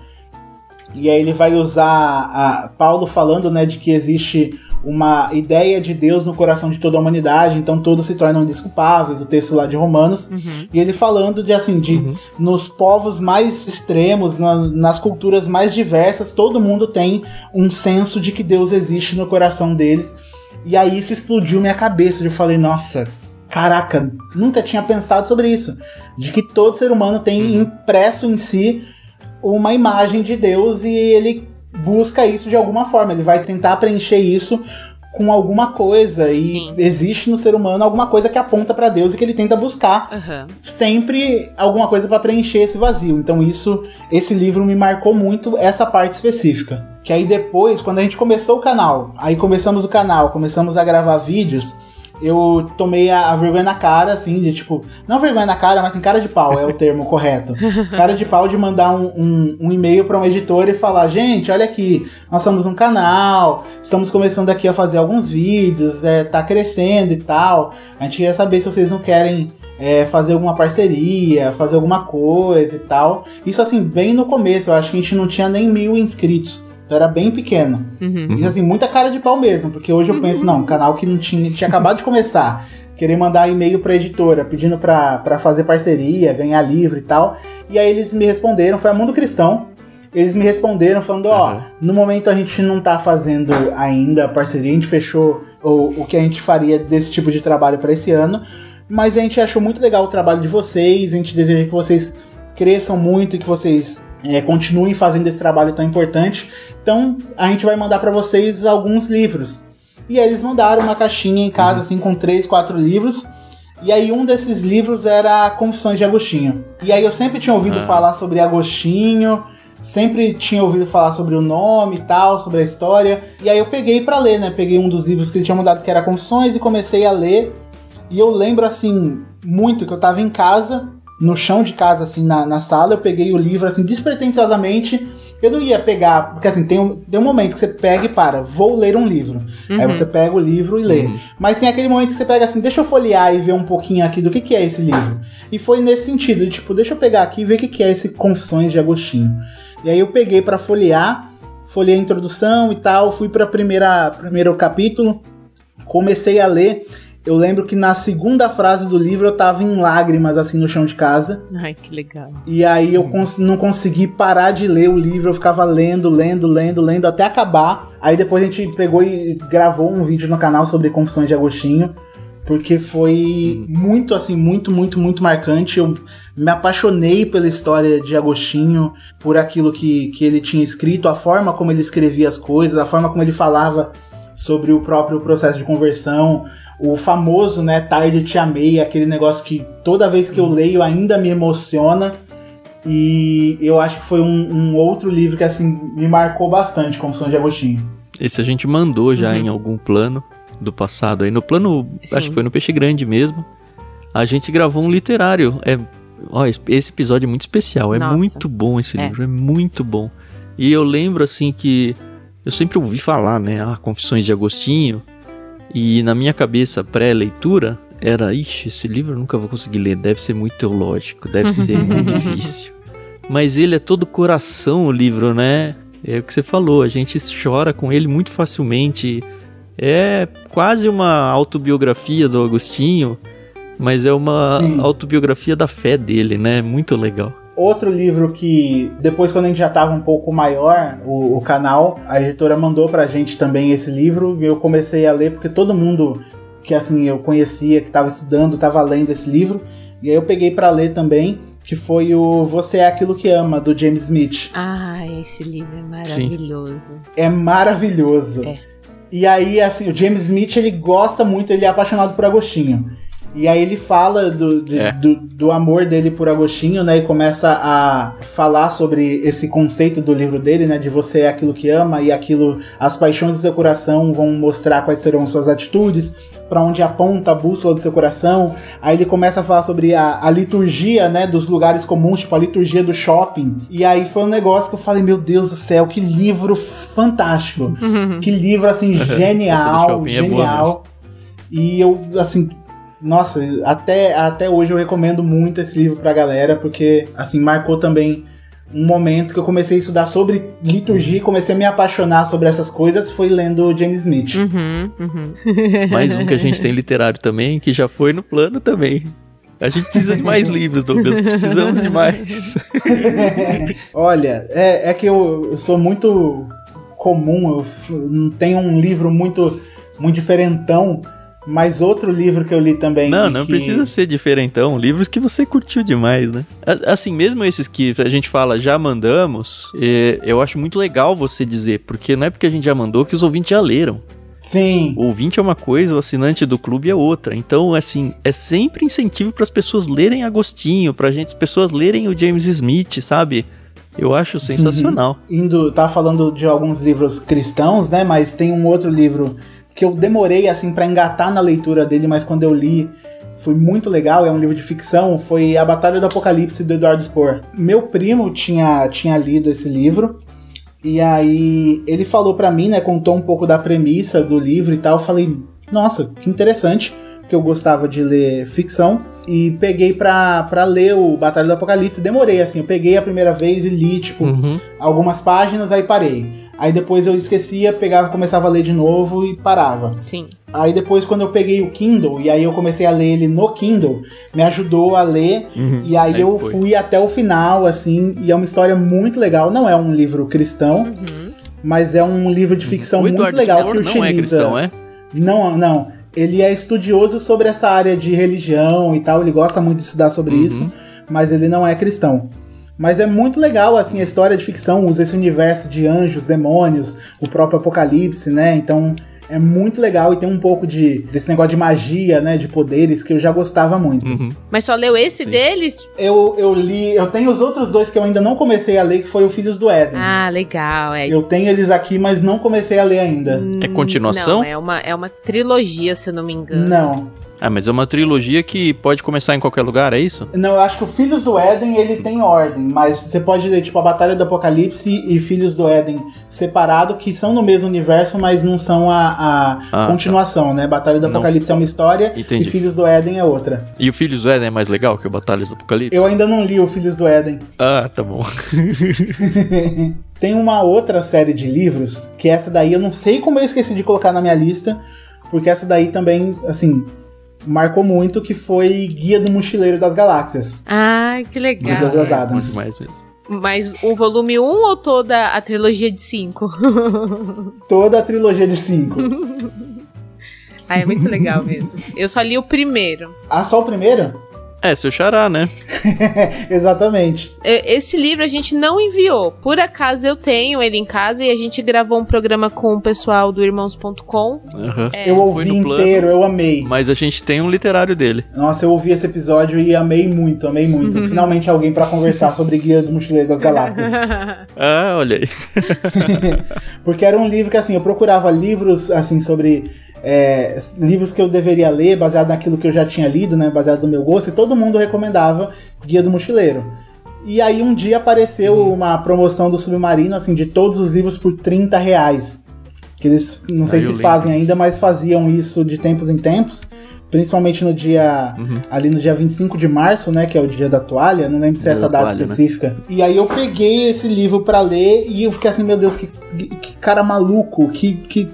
E aí ele vai usar a, Paulo falando, né, de que existe uma ideia de Deus no coração de toda a humanidade, então todos se tornam desculpáveis, o texto lá de Romanos, uhum. e ele falando de assim, de uhum. nos povos mais extremos, na, nas culturas mais diversas, todo mundo tem um senso de que Deus existe no coração deles. E aí isso explodiu minha cabeça, eu falei, nossa, caraca, nunca tinha pensado sobre isso, de que todo ser humano tem uhum. impresso em si uma imagem de Deus e ele busca isso de alguma forma, ele vai tentar preencher isso com alguma coisa e Sim. existe no ser humano alguma coisa que aponta para Deus e que ele tenta buscar uhum. sempre alguma coisa para preencher esse vazio. Então isso, esse livro me marcou muito essa parte específica. Que aí depois, quando a gente começou o canal, aí começamos o canal, começamos a gravar vídeos, eu tomei a, a, vergonha na cara, assim, de tipo, não vergonha na cara, mas em cara de pau é o termo correto. Cara de pau de mandar um, um, um e-mail para um editor e falar: gente, olha aqui, nós somos um canal, estamos começando aqui a fazer alguns vídeos, é, tá crescendo e tal. A gente queria saber se vocês não querem é, fazer alguma parceria, fazer alguma coisa e tal. Isso, assim, bem no começo, eu acho que a gente não tinha nem mil inscritos. Então era bem pequeno. Uhum. E assim, muita cara de pau mesmo, porque hoje eu penso, não, um canal que não tinha, tinha acabado de começar, querer mandar e-mail pra editora pedindo pra, pra fazer parceria, ganhar livro e tal. E aí eles me responderam, foi a Mundo Cristão. Eles me responderam falando, ó, uhum. no momento a gente não tá fazendo ainda parceria, a gente fechou o, o que a gente faria desse tipo de trabalho para esse ano, mas a gente achou muito legal o trabalho de vocês, a gente deseja que vocês cresçam muito e que vocês é, continuem fazendo esse trabalho tão importante. Então a gente vai mandar para vocês alguns livros. E aí eles mandaram uma caixinha em casa, uhum. assim, com três, quatro livros. E aí um desses livros era Confissões de Agostinho. E aí eu sempre tinha ouvido ah. falar sobre Agostinho, sempre tinha ouvido falar sobre o nome e tal, sobre a história. E aí eu peguei para ler, né? Peguei um dos livros que ele tinha mandado que era Confissões e comecei a ler. E eu lembro assim muito que eu tava em casa no chão de casa, assim, na, na sala, eu peguei o livro, assim, despretensiosamente. Eu não ia pegar, porque assim, tem um, tem um momento que você pega e para, vou ler um livro. Uhum. Aí você pega o livro e lê. Uhum. Mas tem aquele momento que você pega assim, deixa eu folhear e ver um pouquinho aqui do que, que é esse livro. E foi nesse sentido, de, tipo, deixa eu pegar aqui e ver o que, que é esse Confissões de Agostinho. E aí eu peguei para folhear, folhei a introdução e tal, fui para primeira primeiro capítulo, comecei a ler eu lembro que na segunda frase do livro eu tava em lágrimas, assim, no chão de casa. Ai, que legal. E aí eu cons não consegui parar de ler o livro, eu ficava lendo, lendo, lendo, lendo até acabar. Aí depois a gente pegou e gravou um vídeo no canal sobre Confissões de Agostinho porque foi muito, assim, muito, muito, muito marcante. Eu me apaixonei pela história de Agostinho, por aquilo que, que ele tinha escrito, a forma como ele escrevia as coisas, a forma como ele falava sobre o próprio processo de conversão, o famoso, né, Tarde Te Amei, aquele negócio que toda vez que eu leio ainda me emociona. E eu acho que foi um, um outro livro que, assim, me marcou bastante, Confissões de Agostinho. Esse a gente mandou já uhum. em algum plano do passado. Aí no plano, Sim. acho que foi no Peixe Grande mesmo, a gente gravou um literário. É, ó, esse episódio é muito especial, é Nossa. muito bom esse é. livro, é muito bom. E eu lembro assim que eu sempre ouvi falar, né, ah, Confissões de Agostinho, e na minha cabeça pré-leitura era, ixi, esse livro eu nunca vou conseguir ler, deve ser muito teológico, deve ser muito difícil. Mas ele é todo coração o livro, né? É o que você falou, a gente chora com ele muito facilmente. É quase uma autobiografia do Agostinho, mas é uma Sim. autobiografia da fé dele, né? Muito legal. Outro livro que, depois, quando a gente já estava um pouco maior, o, o, canal, a editora mandou pra gente também esse livro e eu comecei a ler porque todo mundo que assim eu conhecia, que estava estudando, estava lendo esse livro. E aí eu peguei para ler também, que foi o Você é Aquilo que Ama, do James Smith. Ah, esse livro é maravilhoso. Sim. É maravilhoso. É. E aí, assim, o James Smith, ele gosta muito, ele é apaixonado por Agostinho. E aí ele fala do, de, é. do, do, amor dele por Agostinho, né? E começa a falar sobre esse conceito do livro dele, né? De você é aquilo que ama e aquilo, as paixões do seu coração vão mostrar quais serão suas atitudes, para onde aponta a bússola do seu coração. Aí ele começa a falar sobre a, a liturgia, né? Dos lugares comuns, tipo a liturgia do shopping. E aí foi um negócio que eu falei, meu Deus do céu, que livro fantástico. que livro, assim, genial, é genial. É e eu, assim, nossa, até, até hoje eu recomendo muito esse livro pra galera, porque, assim, marcou também um momento que eu comecei a estudar sobre liturgia e comecei a me apaixonar sobre essas coisas foi lendo James Smith. Uhum, uhum. Mais um que a gente tem literário também, que já foi no plano também. A gente precisa de mais livros, Douglas. Precisamos de mais. Olha, é, é que eu, eu, sou muito comum, eu não tenho um livro muito, muito diferentão. Mas outro livro que eu li também. Não, não que... precisa ser diferentão. Livros que você curtiu demais, né? Assim, mesmo esses que a gente fala já mandamos, é, eu acho muito legal você dizer, porque não é porque a gente já mandou que os ouvintes já leram. Sim. O ouvinte é uma coisa, o assinante do clube é outra. Então, assim, é sempre incentivo para as pessoas lerem Agostinho, pra gente, as pessoas lerem o James Smith, sabe? Eu acho sensacional. Uhum. Indo, tá falando de alguns livros cristãos, né? Mas tem um outro livro que eu demorei assim para engatar na leitura dele, mas quando eu li foi muito legal, é um livro de ficção, foi A Batalha do Apocalipse do Eduardo Spohr. Meu primo tinha, tinha lido esse livro, e aí ele falou para mim, né, contou um pouco da premissa do livro e tal, eu falei, nossa, que interessante, que eu gostava de ler ficção, e peguei pra, pra ler o Batalha do Apocalipse, demorei assim, eu peguei a primeira vez e li, tipo, uhum. algumas páginas, aí parei. Aí depois eu esquecia, pegava, começava a ler de novo e parava. Sim. Aí depois, quando eu peguei o Kindle, e aí eu comecei a ler ele no Kindle, me ajudou a ler. Uhum, e aí, aí eu foi. fui até o final, assim, e é uma história muito legal. Não é um livro cristão, uhum. mas é um livro de uhum. ficção uhum. muito legal que utiliza. Não é cristão, é? Não, não. Ele é estudioso sobre essa área de religião e tal, ele gosta muito de estudar sobre uhum. isso, mas ele não é cristão. Mas é muito legal, assim, a história de ficção usa esse universo de anjos, demônios, o próprio apocalipse, né? Então é muito legal e tem um pouco de desse negócio de magia, né, de poderes que eu já gostava muito. Uhum. Mas só leu esse Sim. deles? Eu, eu li, eu tenho os outros dois que eu ainda não comecei a ler, que foi o Filhos do Éden. Ah, legal, é. Eu tenho eles aqui, mas não comecei a ler ainda. é continuação? Não, é uma, é uma trilogia, se eu não me engano. Não. Ah, mas é uma trilogia que pode começar em qualquer lugar, é isso? Não, eu acho que o Filhos do Éden, ele tem ordem, mas você pode ler, tipo, a Batalha do Apocalipse e Filhos do Éden separado, que são no mesmo universo, mas não são a, a ah, tá. continuação, tá. né? Batalha do Apocalipse não. é uma história Entendi. e Filhos do Éden é outra. E o Filhos do Éden é mais legal que o Batalha do Apocalipse? Eu ainda não li o Filhos do Éden. Ah, tá bom. tem uma outra série de livros, que essa daí eu não sei como eu esqueci de colocar na minha lista, porque essa daí também, assim, marcou muito, que foi Guia do Mochileiro das Galáxias. Ai, que legal. Do Douglas Adams. É, mais mesmo. Mas o volume 1 ou toda a trilogia de 5? toda a trilogia de 5. Ah, é muito legal mesmo. Eu só li o primeiro. Ah, só o primeiro? É, seu xará, né? Exatamente. É, Esse livro a gente não enviou. Por acaso eu tenho ele em casa e a gente gravou um programa com o pessoal do irmãos.com. Aham. É, eu foi ouvi no plano. inteiro, eu amei. Mas a gente tem um literário dele. Nossa, eu ouvi esse episódio e amei muito, amei muito. Finalmente alguém pra conversar sobre Guia do Mochileiro das Galáxias. Ah, olha aí. Porque era um livro que, assim, eu procurava livros, assim, sobre... é, livros que eu deveria ler, baseado naquilo que eu já tinha lido, né? Baseado no meu gosto. E todo mundo recomendava Guia do Mochileiro. E aí um dia apareceu Uhum. uma promoção do Submarino, assim, de todos os livros por 30 reais. Que eles, não sei Ah, se fazem ainda, mas faziam isso de tempos em tempos. Principalmente no dia. Uhum. Ali no dia 25 de março, né? Que é o dia da toalha. Não lembro se é Dia essa da data toalha, né? específica. E aí eu peguei esse livro pra ler e eu fiquei assim, meu Deus, que, que cara maluco, que, que,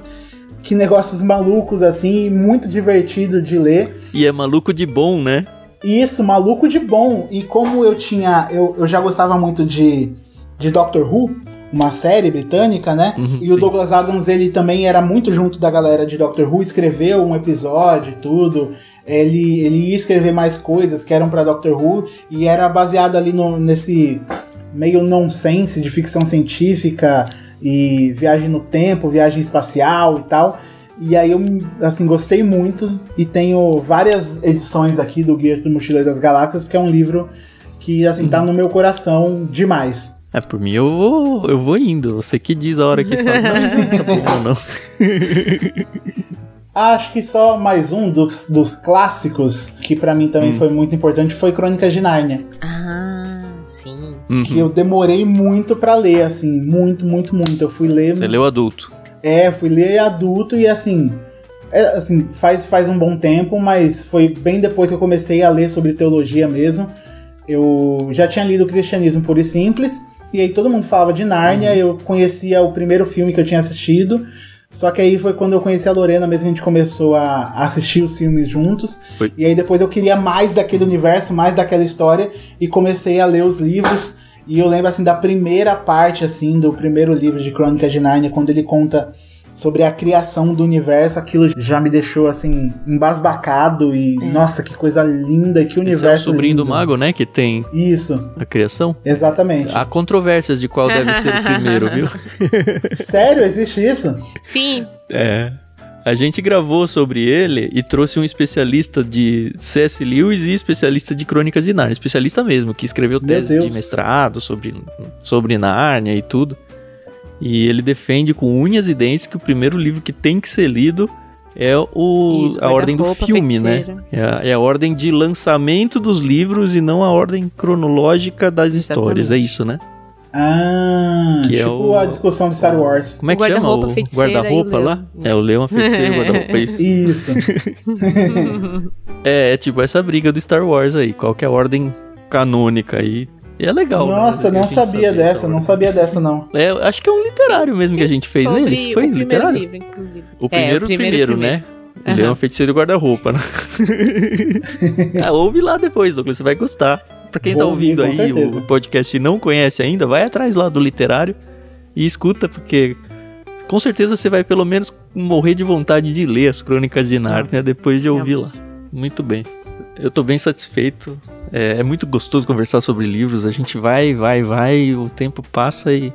que negócios malucos, assim, muito divertido de ler. E é maluco de bom, né? Isso, maluco de bom. E como eu tinha. Eu, eu já gostava muito de, de Doctor Who, uma série britânica, né? Uhum, e o sim. Douglas Adams, ele também era muito junto da galera de Doctor Who, escreveu um episódio e tudo. Ele, ele ia escrever mais coisas que eram pra Doctor Who e era baseado ali no, nesse meio nonsense de ficção científica e viagem no tempo, viagem espacial e tal. E aí eu, assim, gostei muito e tenho várias edições aqui do Guia do Mochileiro das Galáxias, porque é um livro que, assim, tá no meu coração demais. É, por mim eu vou, eu vou indo. Você que diz a hora que fala. Não, tá ou não. Acho que só mais um dos, dos clássicos, que pra mim também Hum. foi muito importante, foi Crônicas de Nárnia. ah, sim. Que Uhum. eu demorei muito pra ler, assim, muito, muito, muito. Eu fui ler. Você leu adulto. É, fui ler adulto e assim. é, assim, faz, faz um bom tempo, mas foi bem depois que eu comecei a ler sobre teologia mesmo. Eu já tinha lido o Cristianismo Puro e Simples, e aí todo mundo falava de Nárnia, Uhum. eu conhecia o primeiro filme que eu tinha assistido. Só que aí foi quando eu conheci a Lorena mesmo, a gente começou a assistir os filmes juntos. Foi. E aí depois eu queria mais daquele universo, mais daquela história, e comecei a ler os livros. E eu lembro assim da primeira parte assim do primeiro livro de Crônicas de Nárnia, quando ele conta sobre a criação do universo, aquilo já me deixou assim embasbacado e nossa, que coisa linda, que Esse é o universo sobrinho do lindo. mago, né? Que tem Isso, a criação. exatamente. Há controvérsias de qual deve ser o primeiro, viu? Sério, existe isso? Sim, É. A gente gravou sobre ele e trouxe um especialista de C.S. Lewis e especialista de Crônicas de Nárnia. Especialista mesmo, que escreveu Meu tese de mestrado sobre, sobre Nárnia e tudo. E ele defende com unhas e dentes que o primeiro livro que tem que ser lido é o, Isso, a ordem do filme, né? feiticeira. É a, é a ordem de lançamento dos livros e não a ordem cronológica das histórias. É Exatamente. isso, né? Ah, Que é tipo o- a discussão de Star Wars. Como é que chama? guarda-roupa, O guarda-roupa e lá? É, o leão, a feiticeira, o guarda-roupa, é isso. Isso. É, é tipo essa briga do Star Wars aí, qual que é a ordem canônica aí. E é legal. né? Nossa, A não sabia dessa, essa não sabia dessa não. É, acho que é um literário mesmo que a gente fez, né? Isso foi o primeiro literário? livro, inclusive. O É, primeiro, primeiro, né? O Aham. Leão, Feiticeiro e Guarda-Roupa, né? ah, ouve lá depois, Douglas, você vai gostar. Pra quem tá Vou ouvir, ouvindo com aí certeza. o podcast e não conhece ainda, vai atrás lá do literário e escuta, porque com certeza você vai pelo menos morrer de vontade de ler as Crônicas de Nárnia Nossa, depois de ouvir lá. Muito bem. Eu tô bem satisfeito. É, é muito gostoso conversar sobre livros. A gente vai, vai, vai, o tempo passa e,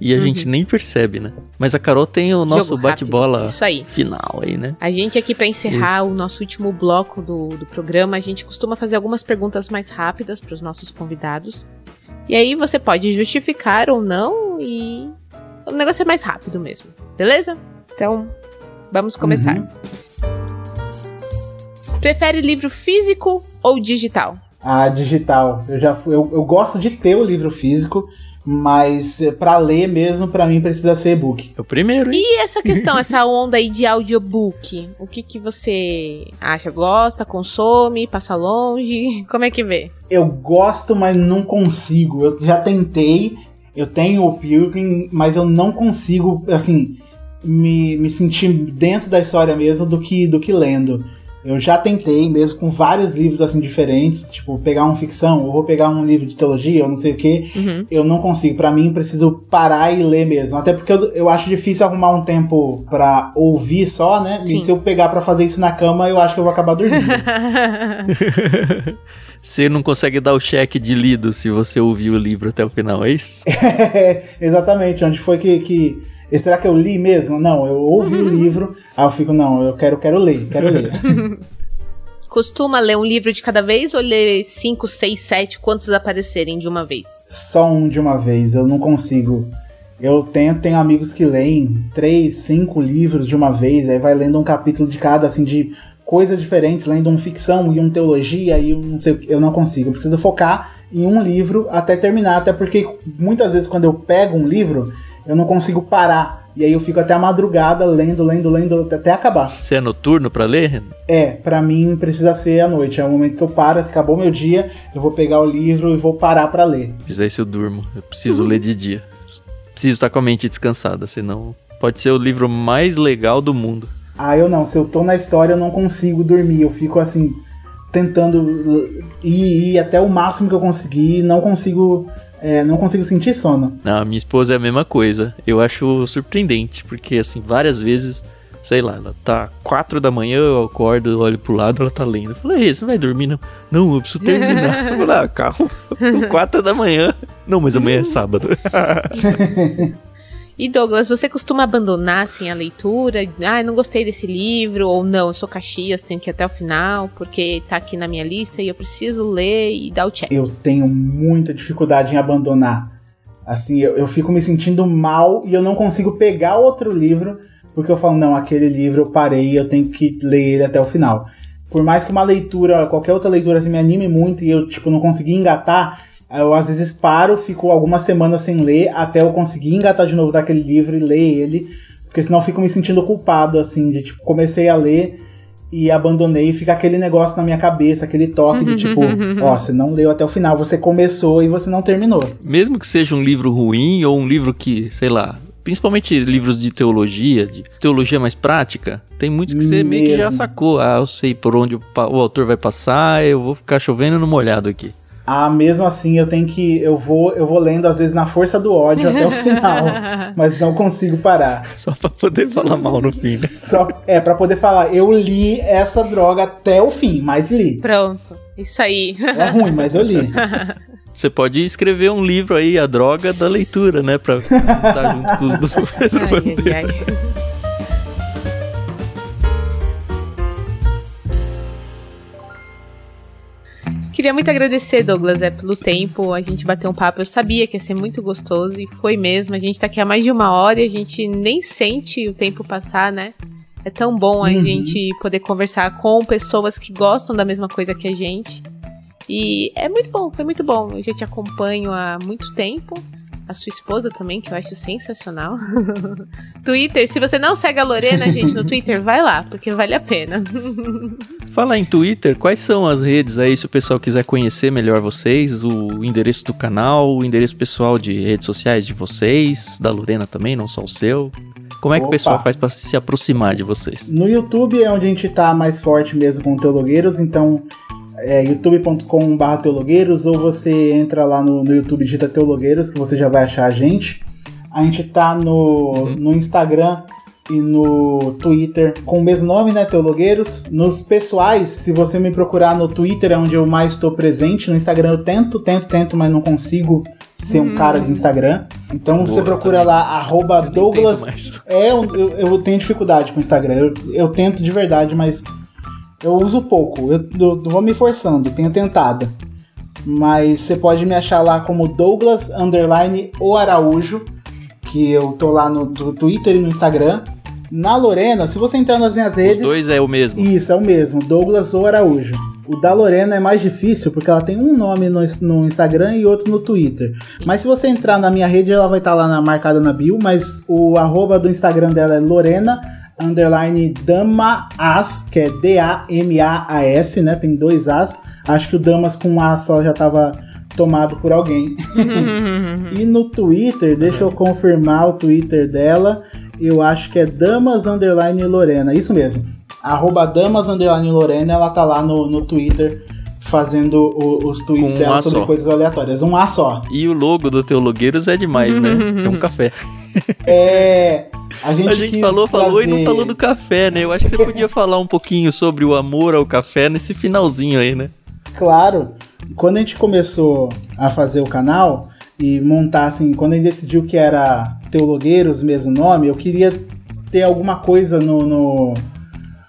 e a Uhum. gente nem percebe, né? Mas a Carol tem o nosso bate-bola. Isso final aí, né? A gente aqui, pra encerrar o nosso último bloco do, do programa, a gente costuma fazer algumas perguntas mais rápidas para os nossos convidados. E aí você pode justificar ou não e o negócio é mais rápido mesmo, beleza? Então, vamos começar. Uhum. Prefere livro físico ou digital? A digital. Eu já fui, eu, eu gosto de ter o livro físico, mas pra ler mesmo, pra mim precisa ser e-book. É o primeiro, hein? E essa questão, essa onda aí de audiobook, o que que você acha? Gosta, consome, passa longe? Como é que vê? Eu gosto, mas não consigo. Eu já tentei, eu tenho o Pilgrim, mas eu não consigo, assim, me, me sentir dentro da história mesmo do que, do que lendo. Eu já tentei, mesmo com vários livros assim diferentes, tipo, pegar uma ficção, ou vou pegar um livro de teologia, ou não sei o que, uhum. eu não consigo. Para mim, preciso parar e ler mesmo. Até porque eu, eu acho difícil arrumar um tempo para ouvir só, né? Sim. E se eu pegar para fazer isso na cama, eu acho que eu vou acabar dormindo. você não consegue dar o cheque de lido se você ouvir o livro até o final, é isso? É, exatamente. Onde foi que, que será que eu li mesmo? Não, eu ouvi o livro, aí eu fico, não, eu quero, quero ler, quero ler. Costuma ler um livro de cada vez ou ler 5, 6, 7, quantos aparecerem de uma vez? Só um de uma vez, eu não consigo. Eu tenho, tenho amigos que leem 3, 5 livros de uma vez, aí vai lendo um capítulo de cada, assim, de coisas diferentes, lendo um ficção e um teologia e um não sei eu não consigo. Eu preciso focar em um livro até terminar, até porque muitas vezes quando eu pego um livro, eu não consigo parar. E aí eu fico até a madrugada lendo, lendo, lendo até acabar. Você é noturno para ler? É, para mim precisa ser à noite. É o momento que eu paro, se acabou meu dia, eu vou pegar o livro e vou parar para ler. Fizer isso eu durmo. Eu preciso ler de dia. Preciso estar com a mente descansada, senão pode ser o livro mais legal do mundo. Ah, eu não. Se eu tô na história, eu não consigo dormir. Eu fico assim, tentando ir, ir até o máximo que eu conseguir, não consigo é, não consigo sentir sono. Não, minha esposa é a mesma coisa. Eu acho surpreendente, porque assim, várias vezes, sei lá, ela tá quatro da manhã, eu acordo, olho pro lado, ela tá lendo. Eu falei, você não vai dormir, não? Não, eu preciso terminar. eu falei, ah, calma, são quatro da manhã. Não, mas amanhã é sábado. E Douglas, você costuma abandonar assim a leitura? Ah, não gostei desse livro ou não, eu sou Caxias, tenho que ir até o final porque tá aqui na minha lista e eu preciso ler e dar o check. Eu tenho muita dificuldade em abandonar. Assim, eu, eu fico me sentindo mal e eu não consigo pegar outro livro porque eu falo, não, aquele livro eu parei, eu tenho que ler ele até o final. Por mais que uma leitura, qualquer outra leitura assim, me anime muito e eu tipo não consegui engatar, eu às vezes paro, fico algumas semanas sem ler, até eu conseguir engatar de novo daquele livro e ler ele, porque senão eu fico me sentindo culpado, assim, de tipo, comecei a ler e abandonei e fica aquele negócio na minha cabeça, aquele toque de tipo, ó, você não leu até o final, você começou e você não terminou. Mesmo que seja um livro ruim ou um livro que, sei lá, principalmente livros de teologia, de teologia mais prática, tem muitos que você Mesmo. meio que já sacou. Ah, eu sei por onde o, o autor vai passar, eu vou ficar chovendo no molhado aqui. Ah, mesmo assim eu tenho que. Eu vou, eu vou lendo, às vezes, na força do ódio até o final. mas não consigo parar. Só pra poder falar mal no fim, né? Só, é, pra poder falar, eu li essa droga até o fim, mas li. Pronto, isso aí. É ruim, mas eu li. Você pode escrever um livro aí, A Droga da Leitura, né? Pra estar junto com os do Pedro ai, ai, ai. Queria muito agradecer, Douglas, é, pelo tempo. A gente bateu um papo. Eu sabia que ia ser muito gostoso e foi mesmo. A gente tá aqui há mais de uma hora e a gente nem sente o tempo passar, né? É tão bom a uhum. gente poder conversar com pessoas que gostam da mesma coisa que a gente. E é muito bom, foi muito bom. Eu já te acompanho há muito tempo a sua esposa também, que eu acho sensacional. Twitter, se você não segue a Lorena, gente, no Twitter, vai lá, porque vale a pena. Fala em Twitter, quais são as redes aí, se o pessoal quiser conhecer melhor vocês, o endereço do canal, o endereço pessoal de redes sociais de vocês, da Lorena também, não só o seu. Como é que Opa. o pessoal faz para se aproximar de vocês? No YouTube é onde a gente tá mais forte mesmo com o Teologueiros, então é youtube.com.br teologueiros ou você entra lá no, no YouTube digita teologueiros que você já vai achar a gente. A gente tá no, uhum. no Instagram e no Twitter com o mesmo nome, né, Teologueiros. Nos pessoais, se você me procurar no Twitter, é onde eu mais estou presente. No Instagram eu tento, tento, tento, mas não consigo ser um cara de Instagram. Então Boa, você procura também. lá, arroba Douglas. É, eu, eu, tenho dificuldade com o Instagram. Eu, eu tento de verdade, mas eu uso pouco, eu, eu, vou me forçando, tenho tentado. Mas você pode me achar lá como Douglas Underline o Araújo, que eu tô lá no, Twitter e no Instagram. Na Lorena, se você entrar nas minhas redes. Os dois é o mesmo. Isso, é o mesmo, Douglas o Araújo. O da Lorena é mais difícil porque ela tem um nome no, no Instagram e outro no Twitter. Mas se você entrar na minha rede, ela vai estar tá lá na, marcada na bio. Mas o arroba do Instagram dela é Lorena underline Damas, que é D-A-M-A-A-S, né? Tem dois As. Acho que o Damas com um A só já tava tomado por alguém. e no Twitter, deixa eu confirmar o Twitter dela. Eu acho que é Damas Underline Lorena, isso mesmo. arroba damas underline Lorena, ela tá lá no, no Twitter fazendo o, os tweets um dela sobre só. coisas aleatórias. Um A só. E o logo do Teologueiros é demais, né? É um café. É. A gente, A gente falou, falou e não trazer- falou do café, né? Eu acho que você podia falar um pouquinho sobre o amor ao café nesse finalzinho aí, né? Claro. Quando a gente começou a fazer o canal e montar, assim, quando a gente decidiu que era Teologueiros, mesmo nome, eu queria ter alguma coisa no, no,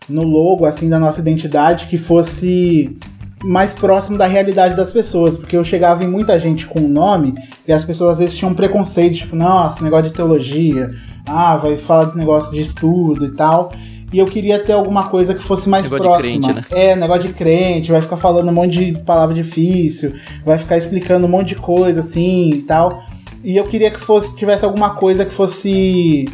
no logo, assim, da nossa identidade que fosse mais próximo da realidade das pessoas, porque eu chegava em muita gente com o nome e as pessoas às vezes tinham um preconceito, tipo, nossa, negócio de teologia, ah, vai falar de negócio de estudo e tal. E eu queria ter alguma coisa que fosse mais Negócio de próxima. crente, né? É, negócio de crente, vai ficar falando um monte de palavra difícil, vai ficar explicando um monte de coisa assim e tal. E eu queria que fosse tivesse alguma coisa que fosse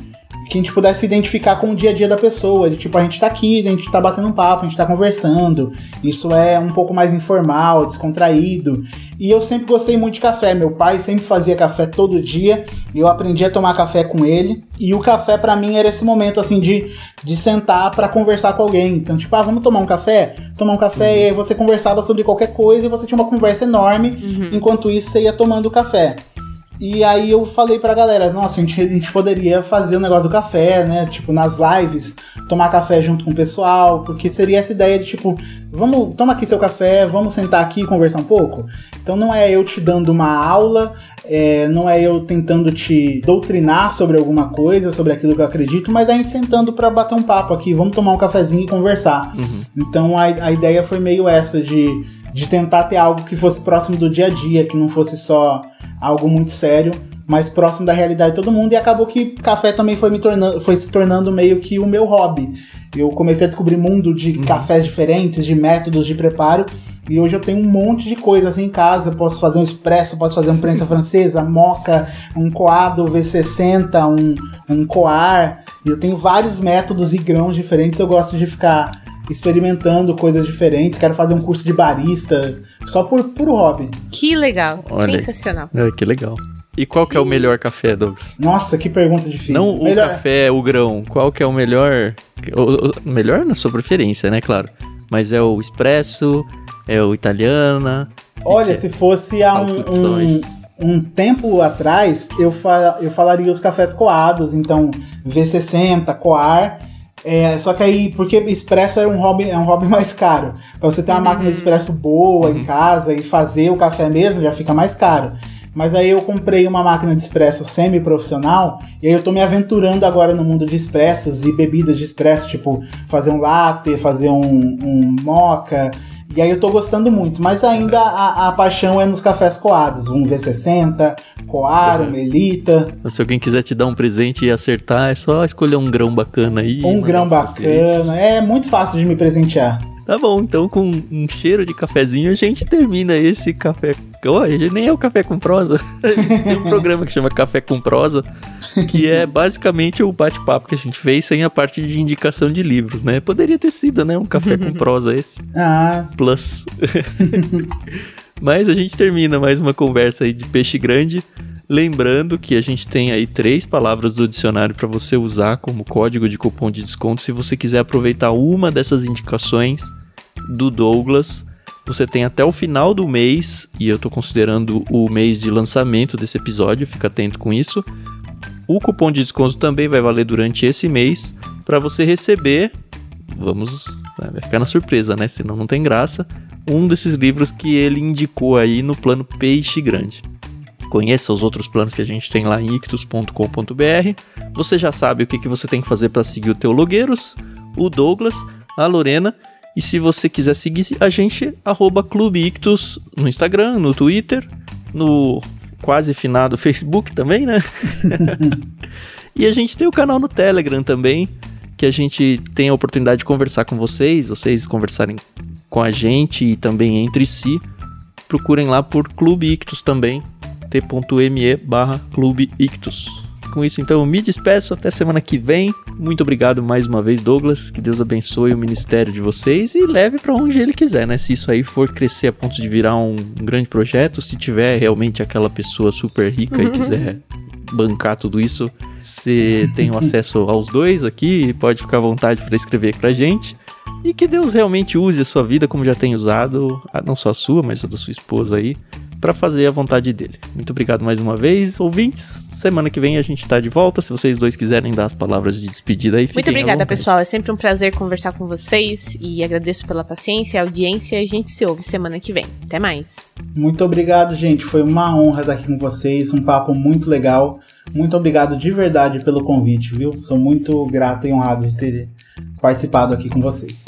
que a gente pudesse se identificar com o dia a dia da pessoa, de tipo, a gente tá aqui, a gente tá batendo um papo, a gente tá conversando. Isso é um pouco mais informal, descontraído. E eu sempre gostei muito de café. Meu pai sempre fazia café todo dia. E eu aprendi a tomar café com ele. E o café pra mim era esse momento assim de, de sentar pra conversar com alguém. Então, tipo, ah, vamos tomar um café? Tomar um café e aí você conversava sobre qualquer coisa e você tinha uma conversa enorme. Enquanto isso, você ia tomando café. E aí eu falei pra galera, nossa, a gente, a gente poderia fazer o negócio do café, né? Tipo, nas lives, tomar café junto com o pessoal, porque seria essa ideia de tipo, vamos, toma aqui seu café, vamos sentar aqui e conversar um pouco. Então não é eu te dando uma aula, é, não é eu tentando te doutrinar sobre alguma coisa, sobre aquilo que eu acredito, mas a gente sentando pra bater um papo aqui, vamos tomar um cafezinho e conversar. Então a, a ideia foi meio essa de, de tentar ter algo que fosse próximo do dia a dia, que não fosse só algo muito sério, mas próximo da realidade de todo mundo. E acabou que café também foi, me tornando, foi se tornando meio que o meu hobby. Eu comecei a descobrir mundo de cafés diferentes, de métodos de preparo. E hoje eu tenho um monte de coisa assim em casa. Eu posso fazer um expresso, posso fazer um prensa francesa, moca, um coado V60, um, um coar. E eu tenho vários métodos e grãos diferentes. Eu gosto de ficar experimentando coisas diferentes. Quero fazer um curso de barista, só por puro hobby. Que legal. Olha. Sensacional. É, que legal. E qual que é o Sim. melhor café, Douglas? Nossa, que pergunta difícil. Não o Melhor- café, o grão. Qual que é o melhor? O, o- melhor na sua preferência, né? Claro. Mas é o expresso, é o italiana. Olha, se fosse há um, um, um tempo atrás, eu, fa eu falaria os cafés coados, então V60, coar. É, só que aí, porque expresso é um hobby, é um hobby mais caro. Pra você ter uma máquina de expresso boa em casa e fazer o café mesmo, já fica mais caro. Mas aí eu comprei uma máquina de expresso semi-profissional e aí eu tô me aventurando agora no mundo de expressos e bebidas de expresso, tipo fazer um latte, fazer um, um mocha. E aí eu tô gostando muito, mas ainda a, a paixão é nos cafés coados, um V60, coar, um melita, Então, Se alguém quiser te dar um presente e acertar, é só escolher um grão bacana aí. um grão bacana. É muito fácil de me presentear. Tá bom, então com um cheiro de cafezinho a gente termina esse café. Olha, nem é o café com prosa. Tem um programa que chama Café com Prosa, que é basicamente o bate-papo que a gente fez sem a parte de indicação de livros, né? Poderia ter sido, né? Um café com prosa esse. Ah, Plus. Mas a gente termina mais uma conversa aí de peixe grande. Lembrando que a gente tem aí três palavras do dicionário para você usar como código de cupom de desconto. Se você quiser aproveitar uma dessas indicações do Douglas, você tem até o final do mês, e eu tô considerando o mês de lançamento desse episódio, fica atento com isso. O cupom de desconto também vai valer durante esse mês para você receber. Vamos, vai ficar na surpresa, né? Senão não tem graça. Um desses livros que ele indicou aí no plano Peixe Grande. Conheça os outros planos que a gente tem lá em ictus.com.br. Você já sabe o que, que você tem que fazer para seguir o Teologueiros, o Douglas, a Lorena. E se você quiser seguir a gente, arroba Clube Ictus no Instagram, no Twitter, no quase finado Facebook também, né? e a gente tem o canal no Telegram também, que a gente tem a oportunidade de conversar com vocês, vocês conversarem com a gente e também entre si. Procurem lá por Clube Ictus também, t.me barra Clube Ictus. Com isso, então, eu me despeço até semana que vem. Muito obrigado mais uma vez, Douglas. Que Deus abençoe o ministério de vocês e leve para onde ele quiser, né? Se isso aí for crescer a ponto de virar um, grande projeto, se tiver realmente aquela pessoa super rica e quiser bancar tudo isso, você tem o acesso aos dois aqui e pode ficar à vontade para escrever pra gente. E que Deus realmente use a sua vida como já tem usado, não só a sua, mas a da sua esposa aí, para fazer a vontade dele. Muito obrigado mais uma vez, ouvintes. Semana que vem a gente tá de volta. Se vocês dois quiserem dar as palavras de despedida aí, fiquem Muito obrigada, pessoal. É sempre um prazer conversar com vocês e agradeço pela paciência, a audiência. A gente se ouve semana que vem. Até mais. Muito obrigado, gente. Foi uma honra estar aqui com vocês. Um papo muito legal. Muito obrigado de verdade pelo convite, viu? Sou muito grato e honrado de ter participado aqui com vocês.